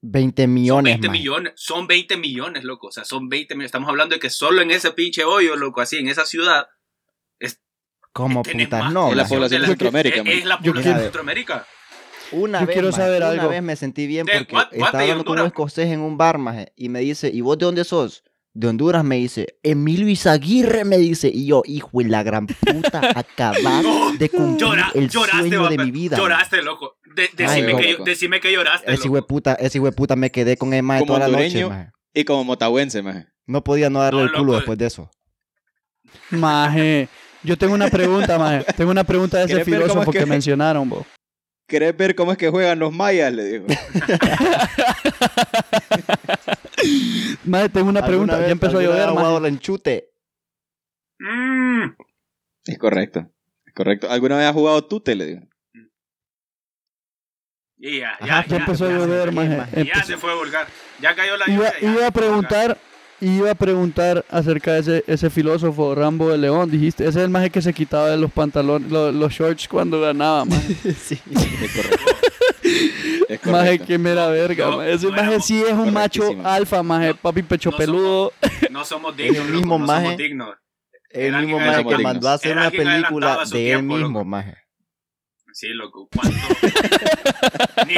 20 Son millones, 20 maje. millones, son 20 millones, loco. O sea, son 20 millones. Estamos hablando de que solo en ese pinche hoyo, loco, así, en esa ciudad, Como tenés putas, más no. Es la población de Yo- Centroamérica, es, man. es la población quiero- de Centroamérica. Una Yo vez, quiero saber una algo. vez me sentí bien porque estaba hablando con un escocés en un bar, maje, y me dice, ¿y vos de dónde sos? De Honduras me dice, Emilio Izaguirre me dice, y yo, hijo de la gran puta, acabas No, de cumplir Llora, el lloraste, sueño de mi vida. Lloraste, loco. De- decime, Ay, que, loco. decime que lloraste. Ese hijo puta, ese hijo de puta me quedé con Emma Como toda la noche, maje. Y como motahuense, maje. No podía no darle No, el culo loco. después de eso. Maje. Yo tengo una pregunta, maje. Tengo una pregunta de ese ¿Quieres ver cómo filósofo es que... que- mencionaron, bo. ¿Querés ver cómo es que juegan los mayas? Le dijo. Maje, tengo una ¿Alguna pregunta. vez- Ya empezó a llover, jugado la enchute? Mm. Es correcto. Es correcto. ¿Alguna vez has jugado tute? Le digo. Y ya, Ajá, ya, Ya empezó a ya, llover, ya, maje. Ya se fue vulgar. Ya cayó la lluvia. ya iba a preguntar, iba a preguntar acerca de ese, ese filósofo Rambo de León, dijiste, ese es el maje que se quitaba de los pantalones, lo- los, shorts cuando ganaba, maje. sí. Es correcto. Es maje, correcto. qué mera verga, No, maje. Ese no maje sí es un macho alfa, maje, No, papi pecho no peludo. No somos el dignos. loco, mismo no maje. somos dignos. El Era mismo maje que que somos mandó a hacer Era una película de él tiempo, mismo, loco. maje. Sí, loco. ¿Cuánto? ni,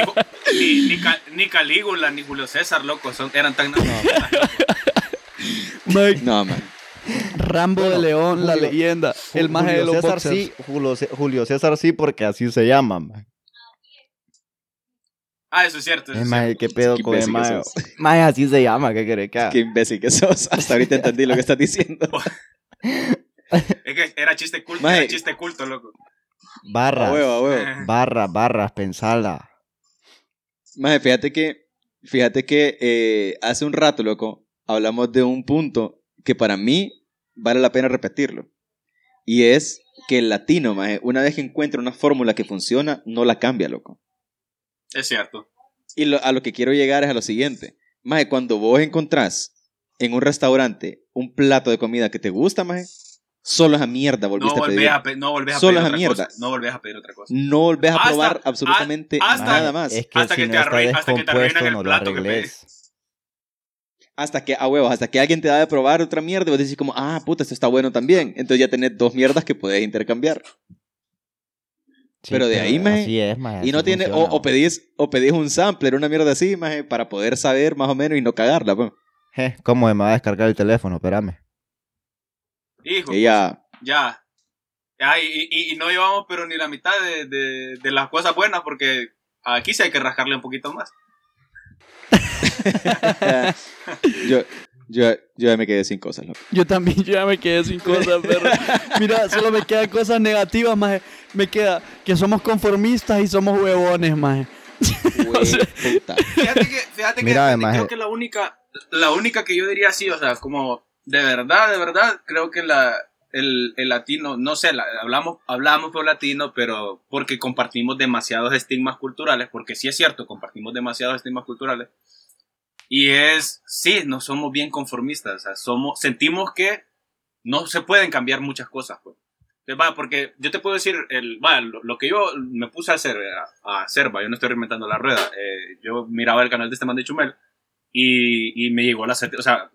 ni, ni, Ca- ni Calígula ni Julio César, loco, son, eran tan Maje, No, man. Rambo de Bueno, León, la Julio- leyenda, el maje de Julio los César boxers. sí, Julio, Cé- Julio César sí, porque así se llama, maje. Ah, eso es cierto. Eso Eh, es maje, cierto. qué pedo Qué con el maje. así se llama, ¿qué querés que haga? Qué imbécil que sos. Hasta ahorita entendí lo que estás diciendo. Es que era chiste culto, Maje. era chiste culto, loco. A Barras, huevo, a huevo. barras, barras, pensala. Maje, fíjate que, fíjate que eh, hace un rato, loco, hablamos de un punto que para mí vale la pena repetirlo. Y es que el latino, maje, una vez que encuentra una fórmula que funciona, no la cambia, loco. Es cierto. Y lo- a lo que quiero llegar es a lo siguiente. Maje, cuando vos encontrás en un restaurante un plato de comida que te gusta, maje, solo esa mierda No volviste a pedir. volvés a, pe- no volvés a Solo pedir otra mierda. cosa. No volvés a pedir otra cosa. No volvés a Hasta- probar absolutamente hasta- nada más. Es que Hasta si que no te hasta que te arruinan descompuesto, el no plato que arregles. Hasta que, a huevos, hasta que alguien te da de probar otra mierda y vos decís como, ah, puta, esto está bueno también. Entonces ya tenés dos mierdas que podés intercambiar. Sí, Pero de ahí, maje, Así es, maje. y no tiene, o, pedís, o pedís un sampler, una mierda así, maje, para poder saber más o menos y no cagarla, pues. Je, ¿Cómo me va a descargar el teléfono? Espérame. Hijo, Y ya, ya. Ya, y, y- y no llevamos pero ni la mitad de, de- de las cosas buenas porque aquí sí hay que rascarle un poquito más. yo, yo, yo ya me quedé sin cosas, loco. Yo también yo ya me quedé sin cosas, perro. Mira, solo me quedan cosas negativas, maje. Me queda que somos conformistas y somos huevones, maje. Puta. Fíjate que, fíjate que Mira, fíjate, además, creo que la única, la única que yo diría así, o sea, como de verdad, de verdad, creo que la, el, el latino, no sé, la- hablamos, hablamos por latino, pero porque compartimos demasiados estigmas culturales, porque sí es cierto, compartimos demasiados estigmas culturales. Y es, sí, no somos bien conformistas, o sea, somos, sentimos que no se pueden cambiar muchas cosas, pues. Entonces, Va, porque yo te puedo decir, el, va, lo, lo que yo me puse a hacer, a, a hacer, va, yo no estoy reinventando la rueda. eh, yo miraba el canal de este man de Chumel y, y me llegó la sátira, o sea,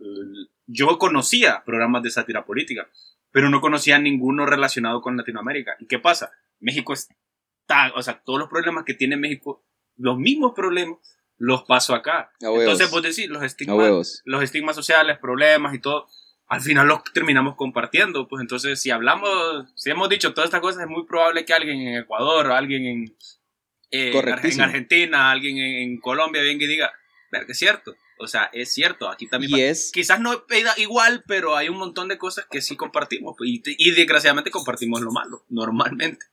yo conocía programas de sátira política, pero no conocía ninguno relacionado con Latinoamérica. ¿Y qué pasa? México está, o sea, todos los problemas que tiene México, los mismos problemas, los paso acá. Entonces, vos decís, los estigmas, los estigmas sociales, problemas y todo, al final los terminamos compartiendo. Pues entonces, si hablamos, si hemos dicho todas estas cosas, es muy probable que alguien en Ecuador, alguien en, eh, en. Argentina, alguien en, Colombia venga y diga, "Verga, es cierto. O sea, es cierto, aquí también Y pasa". es, Quizás no igual, pero hay un montón de cosas que sí compartimos. pues, Y, y desgraciadamente compartimos lo malo, normalmente.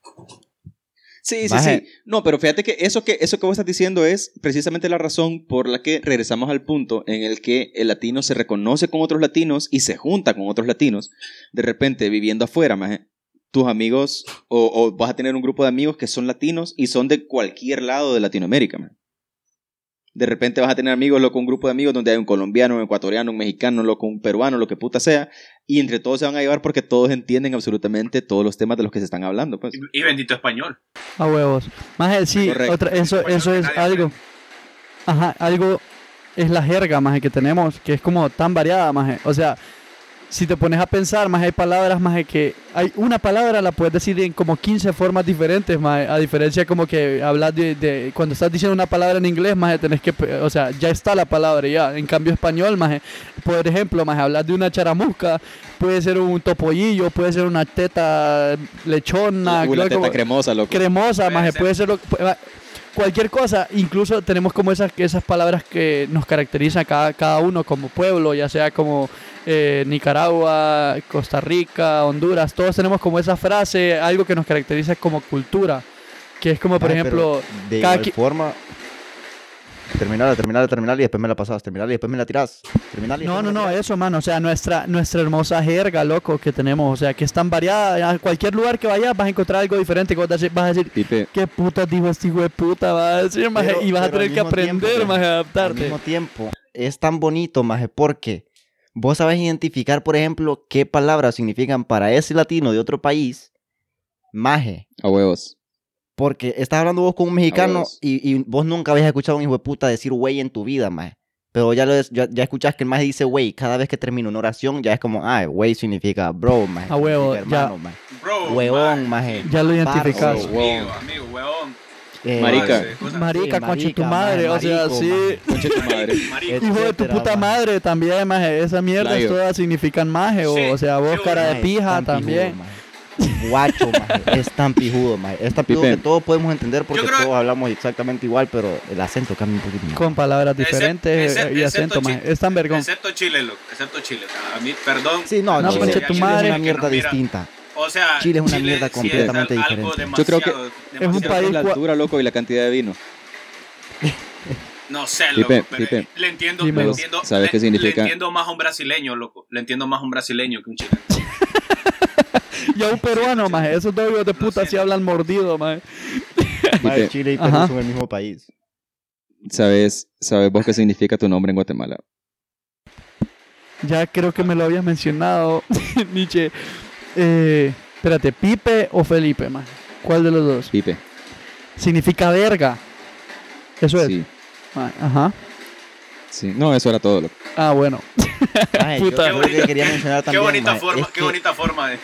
Sí, sí, sí. No, pero fíjate que eso que eso que vos estás diciendo es precisamente la razón por la que regresamos al punto en el que el latino se reconoce con otros latinos y se junta con otros latinos. De repente, viviendo afuera, maje, tus amigos o, o vas a tener un grupo de amigos que son latinos y son de cualquier lado de Latinoamérica, maje. De repente vas a tener amigos, loco, un grupo de amigos donde hay un colombiano, un ecuatoriano, un mexicano, loco, un peruano, lo que puta sea, y entre todos se van a llevar porque todos entienden absolutamente todos los temas de los que se están hablando, pues. Y, bendito español. A huevos. Maje, sí, otra, eso, eso es algo. Ajá, algo es la jerga, maje, que tenemos, que es como tan variada, maje. O sea, si te pones a pensar, maje, hay palabras, maje, que hay una palabra la puedes decir en como 15 formas diferentes, maje. A diferencia como que hablas de, de- cuando estás diciendo una palabra en inglés, maje, tenés que, o sea, ya está la palabra ya. En cambio español, maje, por ejemplo, maje, hablar de una charamusca, puede ser un topollillo, puede ser una teta lechona, Una creo teta como- cremosa, loco. cremosa, ser. puede ser lo- cualquier cosa, incluso tenemos como esas, esas palabras que nos caracterizan cada, cada uno como pueblo, ya sea como eh, Nicaragua, Costa Rica, Honduras, todos tenemos como esa frase, algo que nos caracteriza como cultura. Que es como, por ejemplo, De cada igual forma... Terminala, terminala, terminala y después me la pasas. Terminala y después me la tirás. Terminala y No, no, no, eso, mano. O sea, nuestra, nuestra hermosa jerga, loco, que tenemos. O sea, que es tan variada. A cualquier lugar que vayas vas a encontrar algo diferente. Que vas a decir, vas a decir Pipe, ¿qué puta dijo este hijo de puta? Vas a decir, maje, Pero- y vas a tener que tiempo, aprender, maje, más a Al adaptarte. mismo tiempo, es tan bonito, maje, porque vos sabes identificar, por ejemplo, qué palabras significan para ese latino de otro país, maje. a huevos. Porque estás hablando vos con un mexicano y, y vos nunca habías escuchado a un hijo de puta decir güey en tu vida, maje. Pero ya, lo es- ya, ya escuchás que el maje dice güey cada vez que termina una oración, ya es como, ah, güey significa bro, maje. A huevo, significa ya. hermano, maje. Bro, Huevón, maje. maje. Ya lo identificas. Amigo, amigo, huevón. Eh, Marica. Marica, Sí, concha de tu madre. o sea, marico, sí. Conche tu madre. Marico. Et- Hijo de tu puta madre también, maje. Esa mierda Layo. todas significan maje. O, Sí, o sea, vos sí, cara de pija es también. pijudo, maje. Guacho, maje. Es tan pijudo, maje. Es tan pijudo que todos podemos entender porque creo- todos hablamos exactamente igual, pero el acento cambia un poquito. Con palabras diferentes excepto- y acento, excepto maje. Es tan vergón. Excepto Chile, loco. Excepto Chile. A mí, perdón. Sí, no, No, conche tu madre. es una mierda distinta. O sea, Chile es una mierda sí completamente diferente. Yo creo que demasiado- un país- la altura, loco, y la cantidad de vino. No sé, Pipe, loco, pero Pipe. le entiendo, le Dímelo. entiendo, ¿Sabes le- qué significa? Le entiendo más a un brasileño, loco. Le entiendo más a un brasileño que un chileno. Y a un peruano, maje. Esos dos hijos de puta sí hablan mordido, Pipe. Chile y Perú Ajá. son el mismo país. ¿Sabes, ¿Sabes vos qué significa tu nombre en Guatemala? Ya creo que me lo habías mencionado, Nietzsche. Eh, espérate, ¿Pipe o Felipe, maje? ¿Cuál de los dos? Pipe. Significa verga. Eso es. Sí, Maje, Ajá. sí. No, eso era todo, loco. Ah, bueno. Yo que quería mencionar Qué también, bonita maje, forma, es qué que bonita forma de.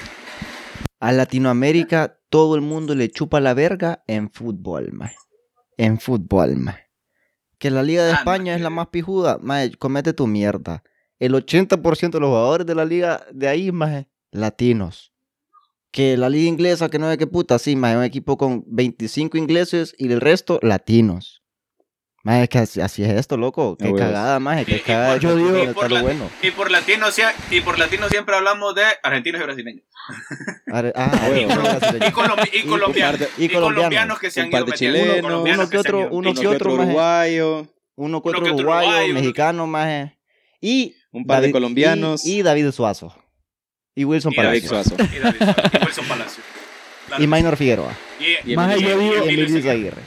A Latinoamérica todo el mundo le chupa la verga en fútbol, maje. En fútbol, maje. Que la Liga de Ah, no, España es la más pijuda, maje, comete tu mierda. El 80% de los jugadores de la liga de ahí, maje, latinos. Que la liga inglesa, que no sé qué puta, sí, maje, un equipo con 25 ingleses y el resto latinos. Maje, es que así, así es esto, loco. Qué huevos. cagada, maje, Y- qué y cagada. por- yo digo- y por está lo la- bueno. Y por latino, y por latino siempre hablamos de argentinos y brasileños. Are- Ah, bueno, y colom- y Y- colombianos. y Y colombianos. colombianos que se han Un par ido metiendo. uno que otro- uno que otro, uruguayo, uno que otro uruguayo, mexicano, maje. Y un par de colombianos Y, y David Suazo. Y Wilson Y David Palacio. Suazo. Y David y Wilson Palacio. Claro. Y Minor Figueroa. Y- Y Maje, Emilio- yo digo- Emilio. Aguirre.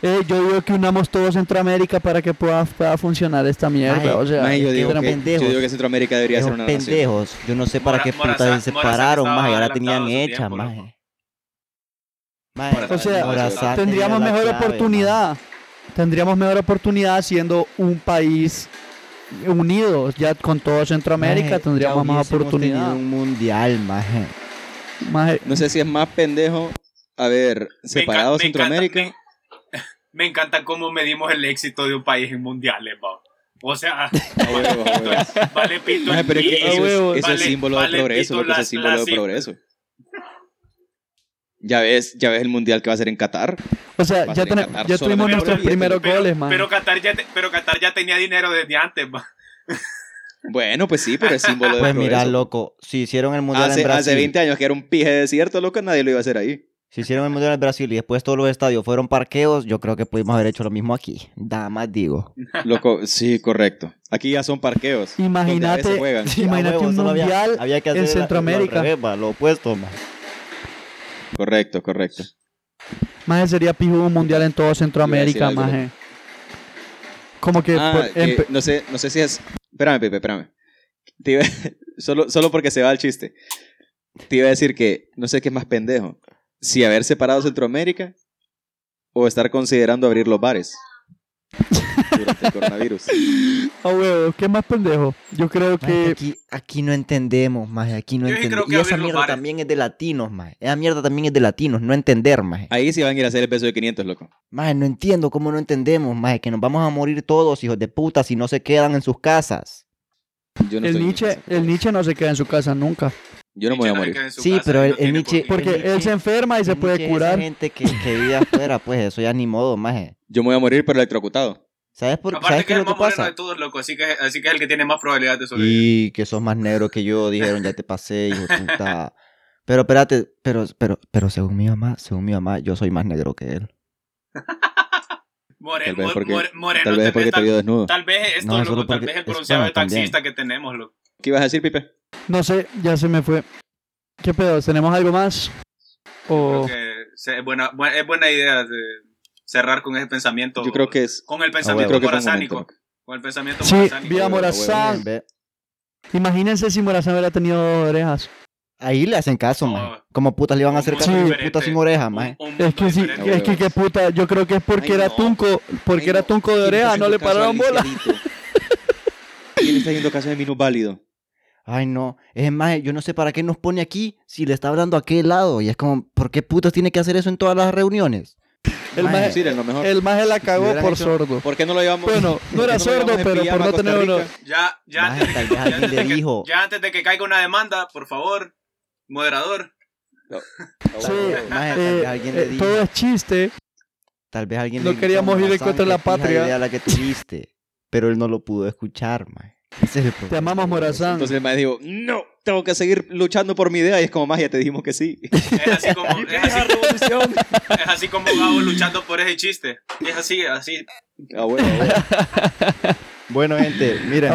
Eh, yo digo que unamos todo Centroamérica para que pueda, pueda funcionar esta mierda. Maje, o sea, Maje, yo, digo que, pendejos. yo digo que Centroamérica debería ser una nación. pendejos. Yo no sé para Mora- qué putas se separaron, maje. Ya la tenían hecha, Morazán- O sea, Morazán tendríamos mejor clave, oportunidad. Tendríamos mejor oportunidad siendo un país unido. Ya con todo. Centroamérica Maje, tendríamos ya más oportunidad. un mundial, maje. Maje, No sé si es más pendejo haber Me separado encan- me Centroamérica. encanta- Me, me encanta cómo medimos el éxito de un país en mundiales, va. O sea, A a vale pito el eso, es, símbolo vale de progreso, lo que es símbolo de progreso. Ya ves, ya ves el mundial que va a ser en Qatar. o sea, Va ya, en tene- Qatar ya tuvimos nuestros primeros pero, goles, maje. pero Qatar ya te- pero Qatar ya tenía dinero desde antes, va. Bueno, pues sí, pero es símbolo de Pues mira, loco. Si hicieron el mundial hace, en Brasil. hace 20 años que era un pije de desierto, loco, nadie lo iba a hacer ahí. Si hicieron el mundial en Brasil y después todos los estadios fueron parqueos, yo creo que pudimos haber hecho lo mismo aquí. Nada más digo. Loco, sí, correcto. Aquí ya son parqueos. Imagínate- Imagínate un había- mundial había que en hacer la- Centroamérica. Lo, al revés, va, lo opuesto, ma. Correcto, correcto. Maje sería pijudo un mundial en todo Centroamérica, maje. Como que Ah, por- que empe- no sé, no sé si es. Espérame, Pepe, espérame. Iba- solo, solo porque se va el chiste. Te iba a decir que no sé qué es más pendejo. Si haber separado Centroamérica o estar considerando abrir los bares durante el coronavirus. Huevo, ¿qué más pendejo? Yo creo que aquí, aquí no entendemos, más aquí no entendemos. Y esa mierda bares. también es de latinos, más. Esa mierda también es de latinos, no entender, más. Ahí sí van a ir a hacer el peso de 500, loco. Más, no entiendo cómo no entendemos, más. Que nos vamos a morir todos, hijos de puta, si no se quedan en sus casas. Yo no el Nietzsche, el Nietzsche no se queda en su casa nunca. Yo no me voy a morir. Sí, casa pero el- no el Nietzsche- por. Porque Nietzsche- él se enferma y se puede Nietzsche curar. Esa gente que, que vive afuera, pues eso ya ni modo, más. Yo me voy a morir, pero electrocutado. ¿Sabes, por, Aparte ¿sabes que qué es es el lo más que moreno pasa? de todos, loco, así que, así que es el que tiene más probabilidad de sobrevivir. Y que sos más negro que yo, dijeron, ya te pasé, hijo puta. Pero espérate, pero, pero, pero según mi mamá, según mi mamá, yo soy más negro que él. More- Tal vez porque- more- moreno Tal vez te es porque te vio tal, desnudo. tal vez esto, No, loco, tal vez el bronceado de también. taxista que tenemos, loco. ¿Qué ibas a decir, Pipe? No sé, ya se me fue. ¿Qué pedo? ¿Tenemos algo más? O... Creo que se- es buena, bu- es buena idea de cerrar con ese pensamiento. Yo creo que es. Con el Ah, pensamiento un morazánico. Con el pensamiento Sí, morazánico. vi a huevo, Morazán. Imagínense si Morazán hubiera tenido orejas. Ahí le hacen caso, No. maje. Como putas le iban a hacer caso a mundo un diferente. puta sin oreja, Un- maje. un Es que sí, diferente. es que qué puta, yo creo que es porque Ay, era no. tunco, porque Ay, era no. tunco de ¿Quién oreja, está no le pararon bola. ¿Quién está haciendo caso de minusválido? Ay, no. Es más, yo no sé para qué nos pone aquí si le está hablando a aquel lado. Y es como, ¿por qué putas tiene que hacer eso en todas las reuniones? El Maje, Sí, lo mejor. El maje la cagó por hecho- sordo. ¿Por qué no lo llevamos? Bueno, no era qué sordo, pero por no tener uno. Ya, ya, Maje, antes, de tal que, vez ya alguien antes le de que- dijo. ya antes de que caiga una demanda, por favor, moderador. Sí, Maje, tal Eh, vez alguien le eh, dijo. todo es chiste. Tal vez alguien no le queríamos ir en "Morazán, contra de la qué patria". idea la que tuviste. Pero él no lo pudo escuchar, maje. Ese es el Te amamos, Morazán. Entonces el maestro dijo, no, tengo que seguir luchando por mi idea. Y es como, más ya te dijimos que sí. Es así como, es así, revolución! es así como Gabo luchando por ese chiste. Es así, así. Ah, bueno, bueno. Bueno, gente, miren.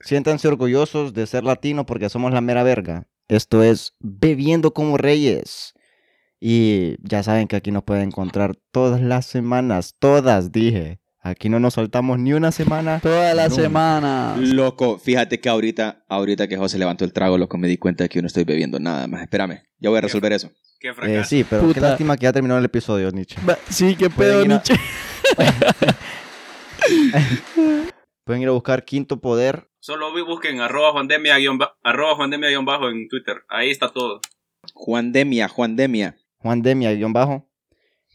Siéntanse orgullosos de ser latinos porque somos la mera verga. Esto es Bebiendo como Reyes. Y ya saben que aquí nos pueden encontrar todas las semanas. Todas, dije. Aquí no nos soltamos ni una semana. Toda la No. semana. Loco, fíjate que ahorita, ahorita que José levantó el trago, loco, me di cuenta de que yo no estoy bebiendo nada más. Espérame, ya voy a resolver eso. Qué Eh, fracaso. sí, pero qué lástima que ya terminó el episodio, Nietzsche. Sí, qué pedo, Nietzsche. Pueden ir a buscar Quinto Poder. Solo busquen arroba Juandemia guion ba- arroba Juandemia guion bajo en Twitter. Ahí está todo. Juan Demia, Juan Demia. Juan Demia, guion bajo.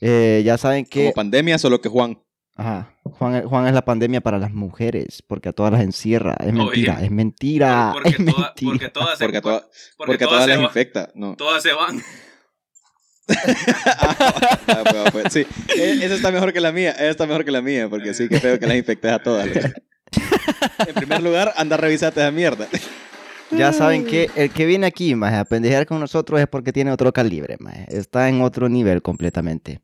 Eh, ya saben que... Como pandemia, solo que Juan. Ajá. Juan, Juan es la pandemia para las mujeres, porque a todas las encierra. Es Oye. mentira, es mentira. porque, es toda- mentira. porque todas se, Porque toda- porque todas todas se las va- infecta. No. todas se van. Ah, pues, pues, sí, E- esa está mejor que la mía. Esa está mejor que la mía, porque sí, que feo que las infectes a todas. en primer lugar, anda a revisarte esa mierda. Ya saben que el que viene aquí, más a pendejear con nosotros es porque tiene otro calibre, maje. Está en otro nivel completamente.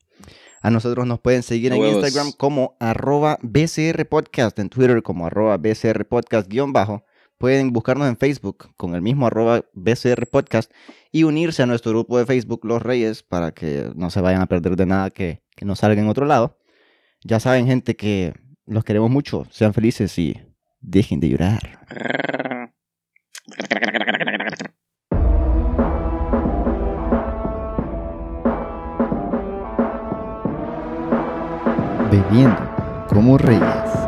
A nosotros nos pueden seguir en Huevos. Instagram como arroba BCR Podcast, en Twitter como arroba BCR Podcast guion bajo. Pueden buscarnos en Facebook con el mismo arroba BCR Podcast y unirse a nuestro grupo de Facebook Los Reyes para que no se vayan a perder de nada que, que nos salga en otro lado. Ya saben, gente, que los queremos mucho. Sean felices y dejen de llorar. bebiendo como reyes.